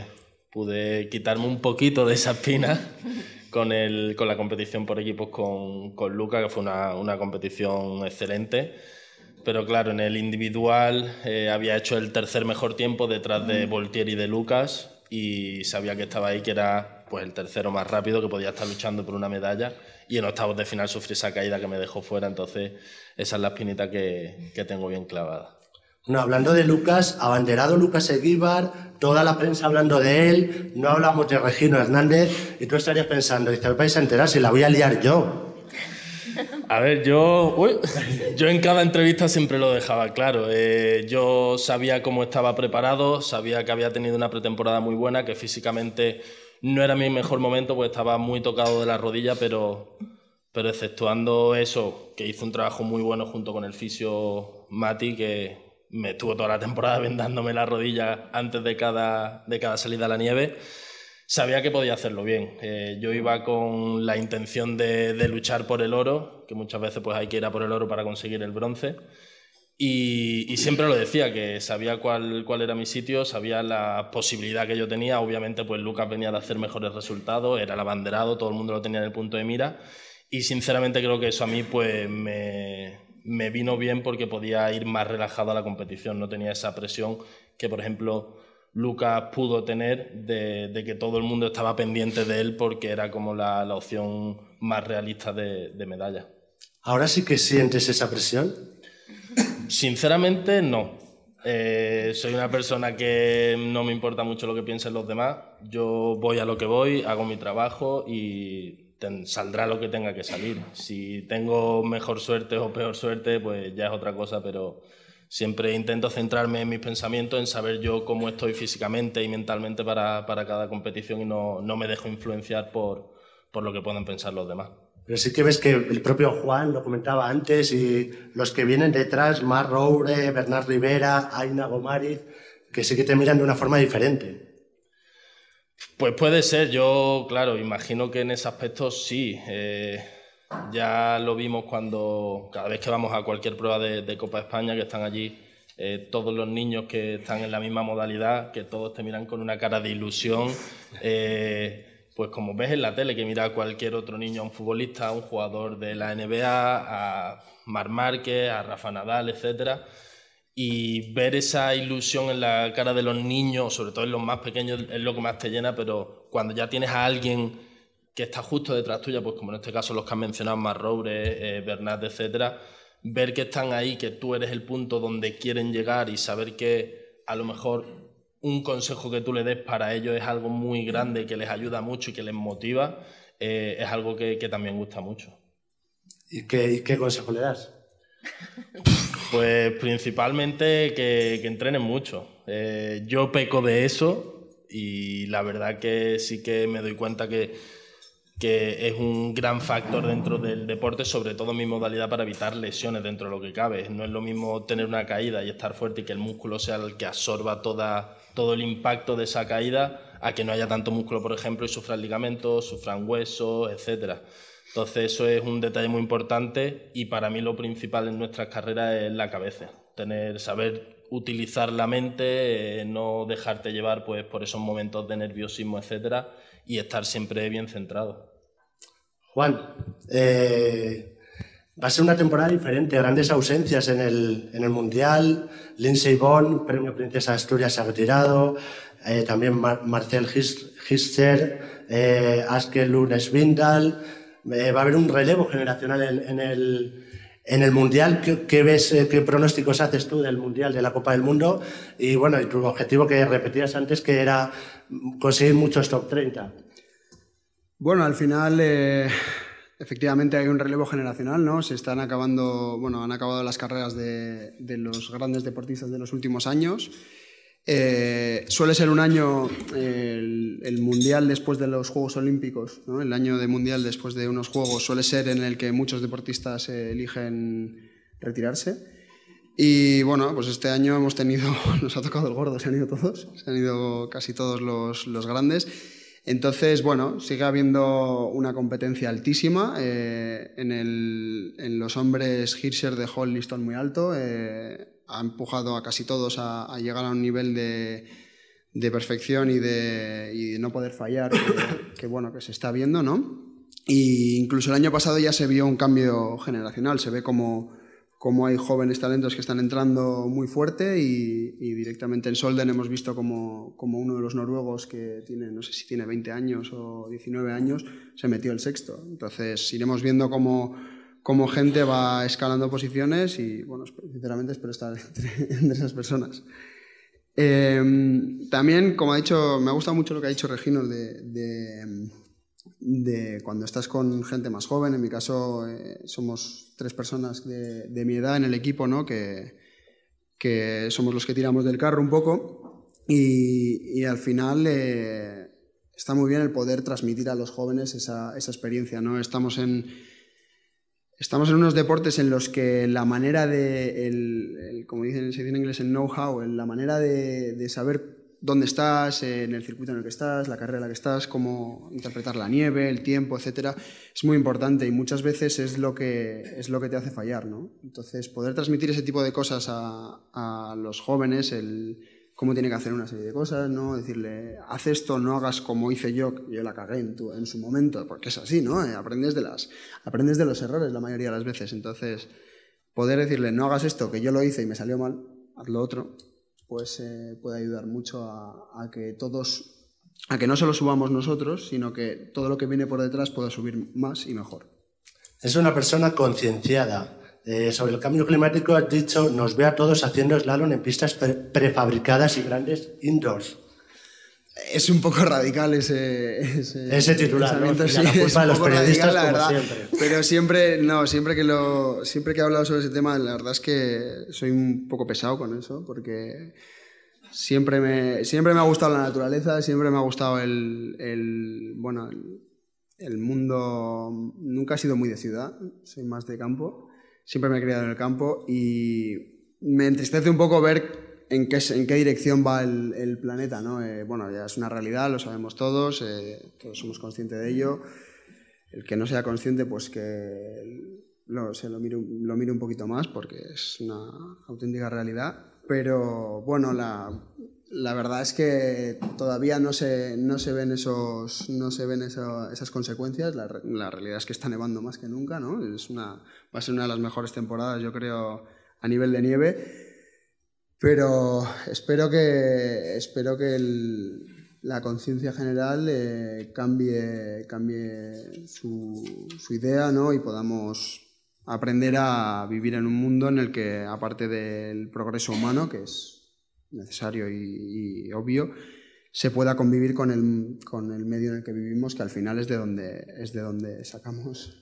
pude quitarme un poquito de esa espina (laughs) con, el, con la competición por equipos con, con Lucas, que fue una, una competición excelente pero claro, en el individual eh, había hecho el tercer mejor tiempo detrás de Voltieri y de Lucas y sabía que estaba ahí, que era pues el tercero más rápido, que podía estar luchando por una medalla y en octavos de final sufrí esa caída que me dejó fuera, entonces esa es la espinita que, que tengo bien clavada. No, hablando de Lucas, abanderado Lucas Eguíbar, toda la prensa hablando de él, no hablamos de Regino Hernández y tú estarías pensando, dice, vais a enterar si la voy a liar yo. A ver, yo, yo en cada entrevista siempre lo dejaba claro. Eh, yo sabía cómo estaba preparado, sabía que había tenido una pretemporada muy buena, que físicamente no era mi mejor momento, pues estaba muy tocado de la rodilla, pero, pero exceptuando eso, que hizo un trabajo muy bueno junto con el fisio Mati, que me estuvo toda la temporada (laughs) vendándome la rodilla antes de cada, de cada salida a la nieve sabía que podía hacerlo bien. Eh, yo iba con la intención de, luchar por el oro, que muchas veces pues hay que ir a por el oro para conseguir el bronce. Y, siempre lo decía, que sabía cuál, cuál era mi sitio, sabía la posibilidad que yo tenía. Obviamente, pues Lucas venía de hacer mejores resultados, era el abanderado, todo el mundo lo tenía en el punto de mira. Y sinceramente creo que eso a mí pues me, me vino bien porque podía ir más relajado a la competición, no tenía esa presión que, por ejemplo, Lucas pudo tener de, que todo el mundo estaba pendiente de él porque era como la, opción más realista de, medalla. ¿Ahora sí que sientes esa presión? Sinceramente, no. Eh, soy una persona que no me importa mucho lo que piensen los demás. Yo voy a lo que voy, hago mi trabajo y saldrá lo que tenga que salir. Si tengo mejor suerte o peor suerte, pues ya es otra cosa, pero siempre intento centrarme en mis pensamientos, en saber yo cómo estoy físicamente y mentalmente para, para cada competición y no, no, me dejo influenciar por, por lo que puedan pensar los demás. Pero sí que ves que el propio Juan lo comentaba antes y los que vienen detrás, Mar Roure, Bernard Rivera, Aina Gomariz, que sí que te miran de una forma diferente. Pues puede ser, yo, claro, imagino que en ese aspecto sí. Eh, ya lo vimos cuando cada vez que vamos a cualquier prueba de, Copa España, que están allí eh, todos los niños que están en la misma modalidad, que todos te miran con una cara de ilusión. Eh, pues como ves en la tele, que mira a cualquier otro niño, a un futbolista, a un jugador de la NBA, a Mar Márquez, a Rafa Nadal, etcétera, y ver esa ilusión en la cara de los niños, sobre todo en los más pequeños, es lo que más te llena, pero cuando ya tienes a alguien que está justo detrás tuya, pues como en este caso los que han mencionado, Marroure, eh, Bernat, etcétera, ver que están ahí, que tú eres el punto donde quieren llegar y saber que a lo mejor un consejo que tú le des para ellos es algo muy grande, que les ayuda mucho y que les motiva, eh, es algo que, también gusta mucho. ¿Y qué, qué consejo le das? Pues principalmente que, que entrenen mucho. Eh, yo peco de eso y la verdad que sí que me doy cuenta que, que es un gran factor dentro del deporte, sobre todo mi modalidad para evitar lesiones dentro de lo que cabe. No es lo mismo tener una caída y estar fuerte y que el músculo sea el que absorba toda, todo el impacto de esa caída a que no haya tanto músculo, por ejemplo, y sufran ligamentos, sufran huesos, etcétera. Entonces eso es un detalle muy importante y para mí lo principal en nuestras carreras es la cabeza, tener, saber utilizar la mente, eh, no dejarte llevar pues, por esos momentos de nerviosismo, etcétera, y estar siempre bien centrado. Juan, eh, va a ser una temporada diferente, grandes ausencias en el, en el Mundial, Lindsey Vonn, Premio Princesa Asturias se ha retirado, eh, también Marcel Hister, eh, Aske Lunes Vindal, va a haber un relevo generacional en, el, en el Mundial. ¿Qué, ves, eh, qué pronósticos haces tú del Mundial, de la Copa del Mundo? Y bueno, tu objetivo que repetías antes, que era conseguir muchos top 30. Bueno, al final, eh, efectivamente hay un relevo generacional, ¿no? Se están acabando, bueno, han acabado las carreras de, los grandes deportistas de los últimos años. Eh, suele ser un año, el, Mundial después de los Juegos Olímpicos, el año de Mundial después de unos Juegos, suele ser en el que muchos deportistas eligen retirarse. Y bueno, pues este año hemos tenido, (laughs) nos ha tocado el gordo, se han ido todos, se han ido casi todos los, los grandes. Entonces, bueno, sigue habiendo una competencia altísima. Eh, en, el, en, los hombres, Hirscher dejó el listón muy alto. Eh, ha empujado a casi todos a, llegar a un nivel de, perfección y de, no poder fallar (coughs) que, bueno, que se está viendo, ¿no? Y incluso el año pasado ya se vio un cambio generacional, se ve como, como hay jóvenes talentos que están entrando muy fuerte y, directamente en Solden hemos visto como, como, uno de los noruegos que tiene, no sé si tiene 20 años o 19 años, se metió el sexto. Entonces iremos viendo cómo cómo gente va escalando posiciones y, bueno, sinceramente espero estar (laughs) entre, esas personas. Em, también, como ha dicho, me ha gustado mucho lo que ha dicho Regino de, de, cuando estás con gente más joven. En mi caso, eh, somos tres personas de, mi edad en el equipo, ¿no? Que, que, somos los que tiramos del carro un poco. Y, al final eh, está muy bien el poder transmitir a los jóvenes esa, esa experiencia, ¿no? Estamos en Estamos en unos deportes en los que la manera de, el, como dicen, se dice en inglés, el know-how, la manera de, saber dónde estás, en el circuito en el que estás, la carrera en la que estás, cómo interpretar la nieve, el tiempo, etcétera, es muy importante y muchas veces es lo que, es lo que te hace fallar. ¿no? Entonces, poder transmitir ese tipo de cosas a, a los jóvenes, el, cómo tiene que hacer una serie de cosas, ¿no? Decirle, haz esto, no hagas como hice yo, yo la cagué en, tu, en su momento, porque es así, ¿no? Eh, aprendes, de las, aprendes de los errores la mayoría de las veces. Entonces, poder decirle, no hagas esto, que yo lo hice y me salió mal, haz lo otro, pues eh, puede ayudar mucho a, que todos, a que no solo subamos nosotros, sino que todo lo que viene por detrás pueda subir más y mejor. Es una persona concienciada, eh, sobre el cambio climático has dicho, nos ve a todos haciendo slalom en pistas prefabricadas y grandes indoors. Es un poco radical ese, ese, titular, ¿no? la culpa de los periodistas, como siempre. Pero siempre, no, siempre que, lo, siempre que he hablado sobre ese tema, la verdad es que soy un poco pesado con eso, porque siempre me, siempre me ha gustado la naturaleza, siempre me ha gustado el, el bueno, el, el mundo, nunca ha sido muy de ciudad, soy más de campo siempre me he criado en el campo y me entristece un poco ver en qué, en qué dirección va el, planeta. ¿no? Eh, bueno, ya es una realidad, lo sabemos todos, eh, todos somos conscientes de ello. El que no sea consciente, pues que lo, se lo, mire, lo mire un poquito más porque es una auténtica realidad. Pero bueno, la, la verdad es que todavía no se, no se ven, esos, no se ven esas consecuencias. La, la, realidad es que está nevando más que nunca. ¿no? Es una, va a ser una de las mejores temporadas, yo creo, a nivel de nieve. Pero espero que, espero que la conciencia general eh, cambie, cambie su, idea ¿no? y podamos aprender a vivir en un mundo en el que, aparte del progreso humano, que es necesario y, obvio, se pueda convivir con el, con el, medio en el que vivimos, que al final es de donde, es de donde sacamos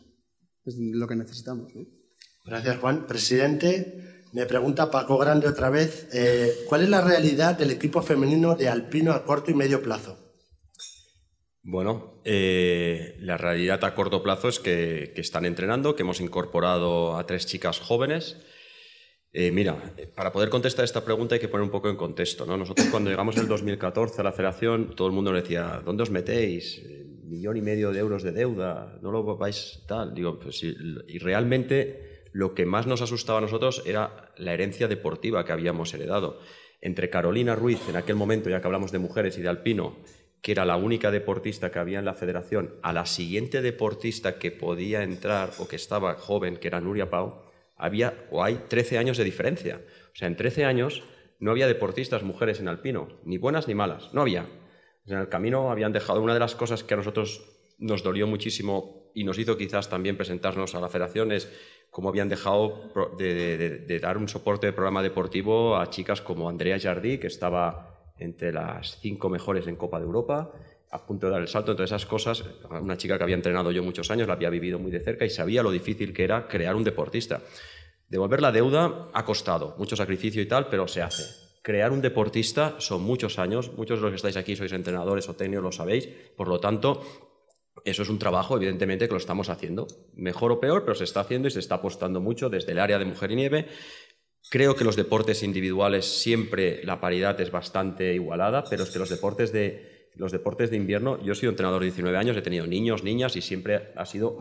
lo que necesitamos. Gracias, Juan. Presidente, Me pregunta Paco Grande otra vez, eh, ¿cuál es la realidad del equipo femenino de alpino a corto y medio plazo? Bueno, eh, la realidad a corto plazo es que, están entrenando, que hemos incorporado a tres chicas jóvenes. Eh, mira, para poder contestar esta pregunta hay que poner un poco en contexto. ¿no? Nosotros cuando llegamos en el 2014 a la federación, todo el mundo nos decía, ¿dónde os metéis? Millón y medio de euros de deuda, no lo vais tal. Digo, pues y realmente lo que más nos asustaba a nosotros era la herencia deportiva que habíamos heredado. Entre Carolina Ruiz, en aquel momento, ya que hablamos de mujeres y de alpino, que era la única deportista que había en la federación, a la siguiente deportista que podía entrar o que estaba joven, que era Nuria Pau, había o hay 13 años de diferencia. O sea, en 13 años no había deportistas mujeres en alpino, ni buenas ni malas, no había. en el camino habían dejado una de las cosas que a nosotros nos dolió muchísimo y nos hizo quizás también presentarnos a la federación es cómo habían dejado de, dar un soporte de programa deportivo a chicas como Andrea Jardí, que estaba entre las cinco mejores en Copa de Europa, a punto de dar el salto entre esas cosas. Una chica que había entrenado yo muchos años, la había vivido muy de cerca y sabía lo difícil que era crear un deportista. Devolver la deuda ha costado mucho sacrificio y tal, pero se hace. Crear un deportista son muchos años, muchos de los que estáis aquí sois entrenadores o técnicos, lo sabéis, por lo tanto, eso es un trabajo, evidentemente, que lo estamos haciendo. Mejor o peor, pero se está haciendo y se está apostando mucho desde el área de mujer y nieve Creo que los deportes individuales siempre la paridad es bastante igualada, pero es que los deportes de, los deportes de invierno, yo he sido entrenador de 19 años, he tenido niños, niñas y siempre ha sido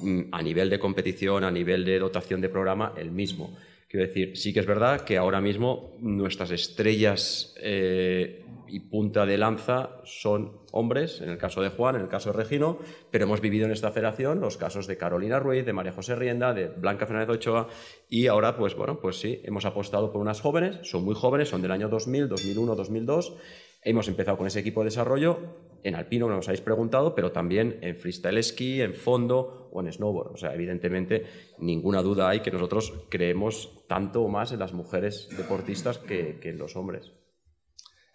mm, a nivel de competición, a nivel de dotación de programa, el mismo. Quiero decir, sí que es verdad que ahora mismo nuestras estrellas eh, y punta de lanza son hombres, en el caso de Juan, en el caso de Regino, pero hemos vivido en esta federación los casos de Carolina Ruiz, de María José Rienda, de Blanca Fernández Ochoa y ahora, pues bueno, pues sí, hemos apostado por unas jóvenes, son muy jóvenes, son del año 2000, 2001, 2002. Hemos empezado con ese equipo de desarrollo en alpino, no nos habéis preguntado, pero también en freestyle ski, en fondo o en snowboard. O sea, evidentemente, ninguna duda hay que nosotros creemos tanto o más en las mujeres deportistas que, en los hombres.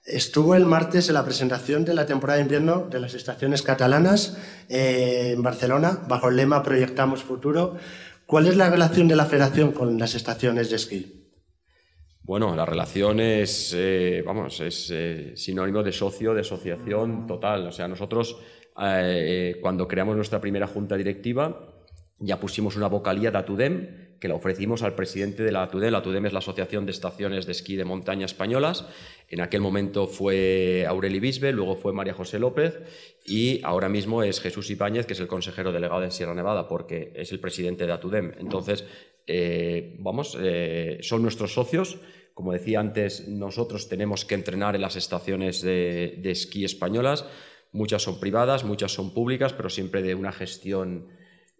Estuvo el martes en la presentación de la temporada de invierno de las estaciones catalanas eh, en Barcelona, bajo el lema Proyectamos Futuro. ¿Cuál es la relación de la federación con las estaciones de esquí? Bueno, la relación es, eh, vamos, es eh, sinónimo de socio, de asociación total. O sea, nosotros eh, cuando creamos nuestra primera junta directiva ya pusimos una vocalía de Atudem que la ofrecimos al presidente de la Atudem. La Atudem es la Asociación de Estaciones de Esquí de Montaña Españolas. En aquel momento fue Aureli Bisbe, luego fue María José López y ahora mismo es Jesús Ibáñez, que es el consejero delegado de Sierra Nevada, porque es el presidente de Atudem. Entonces, eh, vamos, eh, son nuestros socios. Como decía antes, nosotros tenemos que entrenar en las estaciones de, esquí españolas. Muchas son privadas, muchas son públicas, pero siempre de una gestión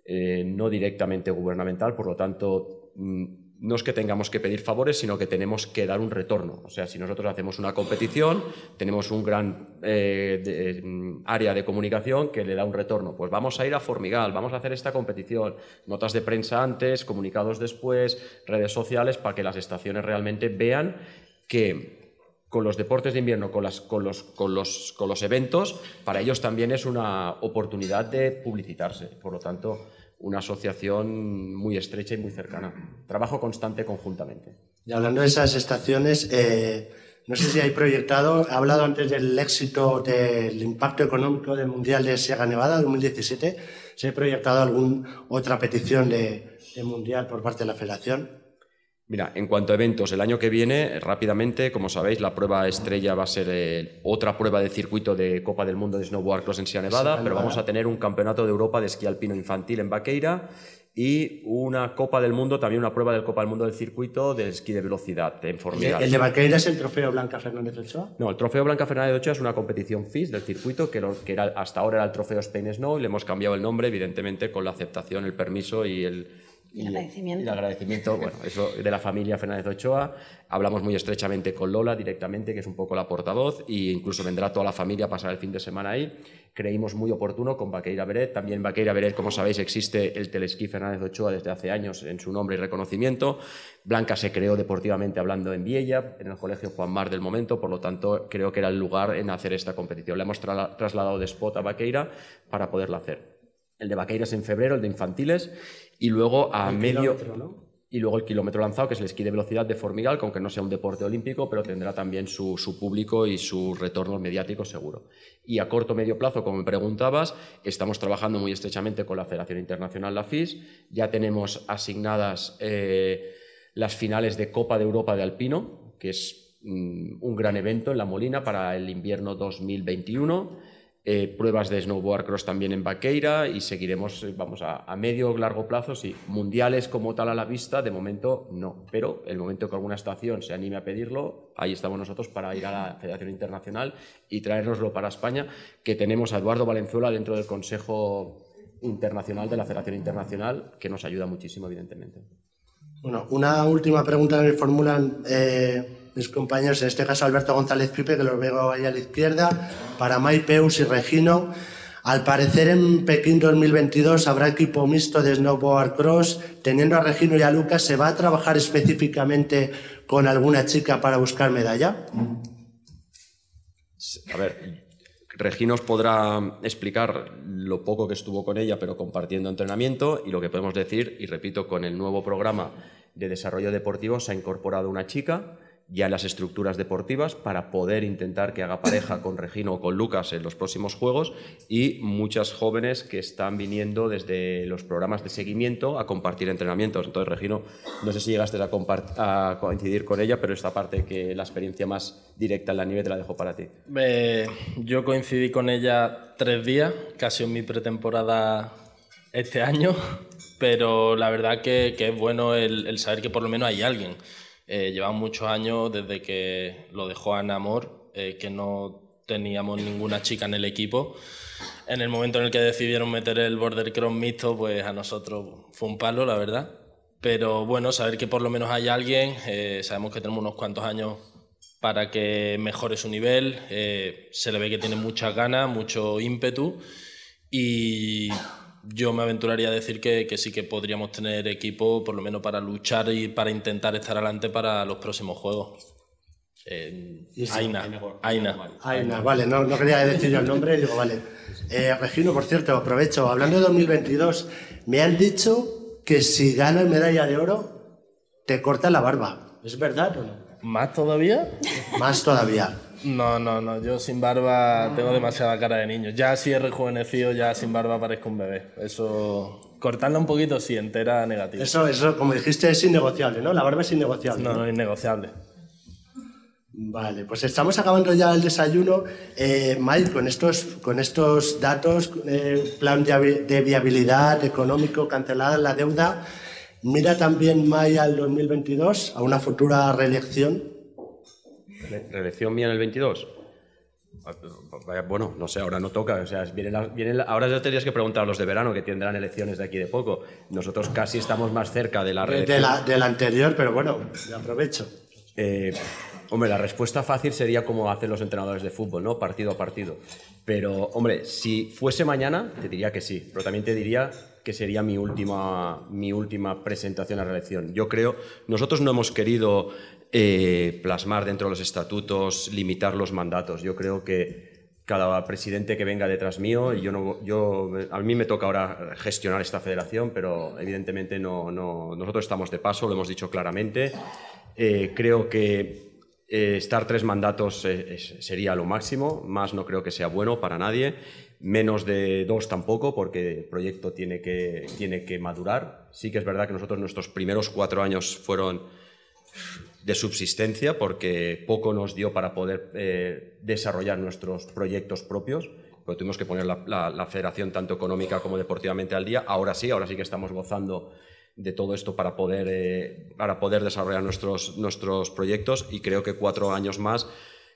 eh, no directamente gubernamental. Por lo tanto, mm, no es que tengamos que pedir favores, sino que tenemos que dar un retorno. O sea, si nosotros hacemos una competición, tenemos un gran eh, mm, área de comunicación que le da un retorno. Pues vamos a ir a Formigal, vamos a hacer esta competición, notas de prensa antes, comunicados después, redes sociales, para que las estaciones realmente vean que con los deportes de invierno, con, con, los, con, los, con los eventos, para ellos también es una oportunidad de publicitarse. Por lo tanto, una asociación muy estrecha y muy cercana. Trabajo constante conjuntamente. Y hablando de esas estaciones, eh, no sé si hay proyectado, ha hablado antes del éxito del impacto económico del Mundial de Sierra Nevada 2017, ¿se ha proyectado alguna otra petición de, de Mundial por parte de la Federación? Mira, en cuanto a eventos, el año que viene, rápidamente, como sabéis, la prueba estrella va a ser eh, otra prueba de circuito de Copa del Mundo de Snowboard Cross en Sierra Nevada, pero vamos a tener un campeonato de Europa de esquí alpino infantil en Baqueira y una Copa del Mundo, también una prueba del Copa del Mundo del circuito de esquí de velocidad en Formigal. ¿El de Baqueira es el trofeo Blanca Fernández Ochoa? No, el trofeo Blanca Fernández Ochoa es una competición FIS del circuito que, que era, hasta ahora era el trofeo Spain Snow y le hemos cambiado el nombre, evidentemente, con la aceptación, el permiso y el y, el agradecimiento. Y el agradecimiento, bueno, eso de la familia Fernández Ochoa. Hablamos muy estrechamente con Lola directamente, que es un poco la portavoz, e incluso vendrá toda la familia a pasar el fin de semana ahí. Creímos muy oportuno con Baqueira Beret. También Baqueira Beret, como sabéis, existe el telesquí Fernández Ochoa desde hace años en su nombre y reconocimiento. Blanca se creó deportivamente hablando en Viella, en el Colegio Juan Mar del momento, por lo tanto, creo que era el lugar en hacer esta competición. Le hemos trasladado de spot a Baqueira para poderla hacer. El de Baqueiras en febrero, el de infantiles, y luego a medio... ¿no? y luego el kilómetro lanzado, que es el esquí de velocidad de Formigal, que aunque no sea un deporte olímpico, pero tendrá también su, público y sus retornos mediáticos seguro. Y a corto o medio plazo, como me preguntabas, estamos trabajando muy estrechamente con la Federación Internacional, la FIS. Ya tenemos asignadas eh, las finales de Copa de Europa de Alpino, que es mm, un gran evento en La Molina para el invierno 2021 eh, pruebas de snowboard cross también en Baqueira y seguiremos, eh, vamos, a, medio largo plazo, sí. Mundiales como tal a la vista, de momento no, pero el momento que alguna estación se anime a pedirlo, ahí estamos nosotros para ir a la Federación Internacional y traérnoslo para España, que tenemos a Eduardo Valenzuela dentro del Consejo Internacional de la Federación Internacional, que nos ayuda muchísimo, evidentemente. Bueno, una última pregunta que me formulan. Eh mis compañeros, en este caso Alberto González Pipe, que los veo ahí a la izquierda, para Peus y Regino. Al parecer en Pekín 2022 habrá equipo mixto de snowboard cross. Teniendo a Regino y a Lucas, ¿se va a trabajar específicamente con alguna chica para buscar medalla? A ver, Regino os podrá explicar lo poco que estuvo con ella, pero compartiendo entrenamiento y lo que podemos decir, y repito, con el nuevo programa de desarrollo deportivo se ha incorporado una chica ya en las estructuras deportivas para poder intentar que haga pareja (coughs) con Regino o con Lucas en los próximos juegos y muchas jóvenes que están viniendo desde los programas de seguimiento a compartir entrenamientos. Entonces, Regino, no sé si llegaste a, a coincidir con ella, pero esta parte que la experiencia más directa en la nieve te la dejo para ti. yo coincidí con ella tres días, casi en mi pretemporada este año, pero la verdad que, que es bueno el, el saber que por lo menos hay alguien eh, llevamos muchos años desde que lo dejó Ana Amor, eh, que no teníamos ninguna chica en el equipo. En el momento en el que decidieron meter el border cross mixto, pues a nosotros fue un palo, la verdad. Pero bueno, saber que por lo menos hay alguien, eh, sabemos que tenemos unos cuantos años para que mejore su nivel, eh, se le ve que tiene muchas ganas, mucho ímpetu y yo me aventuraría a decir que, sí que podríamos tener equipo, por lo menos para luchar y para intentar estar adelante para los próximos juegos. Eh, Aina, Aina. Aina. vale, no, no, quería decir yo el nombre, digo, vale. Eh, Regino, por cierto, aprovecho, hablando de 2022, me han dicho que si ganas medalla de oro, te cortan la barba. ¿Es verdad o no? ¿Más todavía? Más todavía. No, no, no. Yo sin barba tengo demasiada cara de niño. Ya si he rejuvenecido, ya sin barba parezco un bebé. Eso. Cortarla un poquito, sí, entera negativa. Eso, eso, como dijiste, es innegociable, ¿no? La barba es innegociable. No, no, es innegociable. Vale, pues estamos acabando ya el desayuno. Eh, Mike, con estos, con estos datos, eh, plan de viabilidad económico, cancelada la deuda, mira también Mike al 2022, a una futura reelección. ¿Reelección mía en el 22? Bueno, no sé, ahora no toca. O sea, viene ahora ya tendrías que preguntar a los de verano que tendrán elecciones de aquí de poco. Nosotros casi estamos más cerca de la reelección. De la, anterior, pero bueno, aprovecho. Eh, hombre, la respuesta fácil sería como hacen los entrenadores de fútbol, ¿no? Partido a partido. Pero, hombre, si fuese mañana, te diría que sí. Pero también te diría que sería mi última, mi última presentación a reelección. Yo creo, nosotros no hemos querido eh, plasmar dentro de los estatutos, limitar los mandatos. Yo creo que cada presidente que venga detrás mío, yo no, a mí me toca ahora gestionar esta federación, pero evidentemente no, no nosotros estamos de paso, lo hemos dicho claramente. Eh, creo que eh, estar tres mandatos sería lo máximo, más no creo que sea bueno para nadie, menos de dos tampoco, porque el proyecto tiene que, tiene que madurar. Sí que es verdad que nosotros nuestros primeros cuatro años fueron de subsistencia porque poco nos dio para poder eh, desarrollar nuestros proyectos propios. Pero tuvimos que poner la, federación tanto económica como deportivamente al día. Ahora sí, ahora sí que estamos gozando de todo esto para poder, eh, para poder desarrollar nuestros, nuestros proyectos y creo que cuatro años más,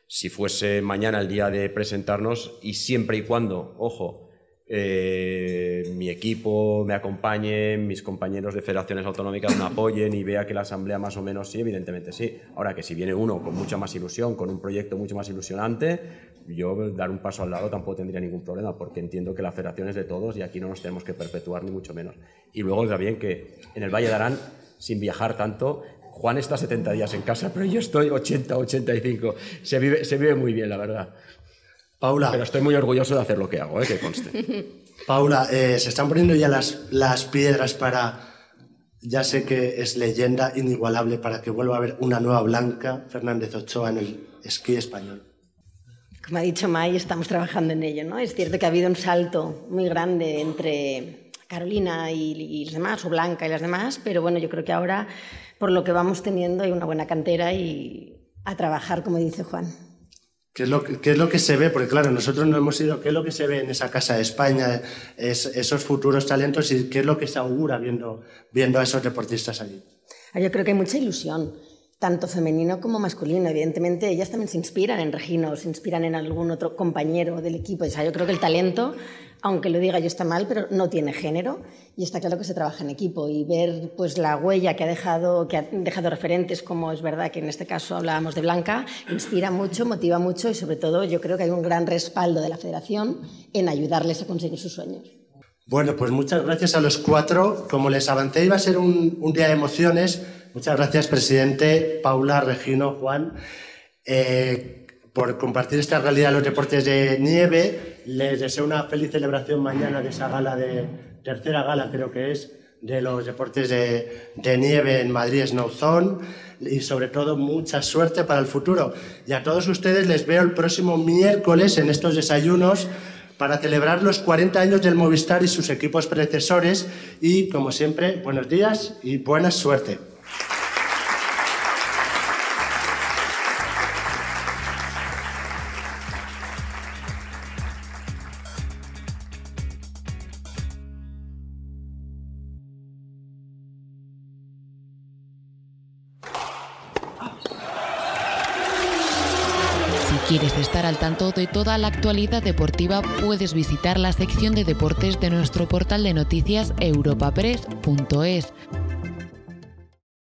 si fuese mañana el día de presentarnos y siempre y cuando, ojo, eh, mi equipo me acompañe, mis compañeros de federaciones autonómicas me apoyen y vea que la asamblea más o menos sí, evidentemente sí. Ahora que si viene uno con mucha más ilusión, con un proyecto mucho más ilusionante, yo dar un paso al lado tampoco tendría ningún problema, porque entiendo que la federación es de todos y aquí no nos tenemos que perpetuar ni mucho menos. Y luego también que en el Valle de Arán, sin viajar tanto, Juan está 70 días en casa, pero yo estoy 80, 85. Se vive, se vive muy bien, la verdad. Paula. Pero estoy muy orgulloso de hacer lo que hago, ¿eh? que conste. (laughs) Paula, eh, se están poniendo ya las, las piedras para ya sé que es leyenda inigualable para que vuelva a haber una nueva Blanca Fernández Ochoa en el esquí español. Como ha dicho May, estamos trabajando en ello. ¿no? Es cierto que ha habido un salto muy grande entre Carolina y, y los demás, o Blanca y las demás, pero bueno, yo creo que ahora, por lo que vamos teniendo, hay una buena cantera y a trabajar, como dice Juan. ¿Qué es, lo que, qué es lo que se ve? Porque claro, nosotros no hemos ido, ¿qué es lo que se ve en esa casa de España, es, esos futuros talentos y qué es lo que se augura viendo, viendo a esos deportistas allí? Ah, yo creo que hay mucha ilusión, tanto femenino como masculino. Evidentemente, ellas también se inspiran en Regino, se inspiran en algún otro compañero del equipo. O sea, yo creo que el talento, aunque lo diga yo está mal, pero no tiene género. Y está claro que se trabaja en equipo y ver pues la huella que ha dejado que ha dejado referentes como es verdad que en este caso hablábamos de Blanca inspira mucho motiva mucho y sobre todo yo creo que hay un gran respaldo de la Federación en ayudarles a conseguir sus sueños. Bueno pues muchas gracias a los cuatro. Como les avancé iba a ser un, día de emociones. Muchas gracias presidente Paula Regino Juan. Eh, por compartir esta realidad de los deportes de nieve les deseo una feliz celebración mañana de esa gala de tercera gala creo que es de los deportes de, de nieve en Madrid Snow Zone y sobre todo mucha suerte para el futuro. Y a todos ustedes les veo el próximo miércoles en estos desayunos para celebrar los 40 años del Movistar y sus equipos predecesores y como siempre, buenos días y buena suerte. De toda la actualidad deportiva, puedes visitar la sección de deportes de nuestro portal de noticias europapress.es.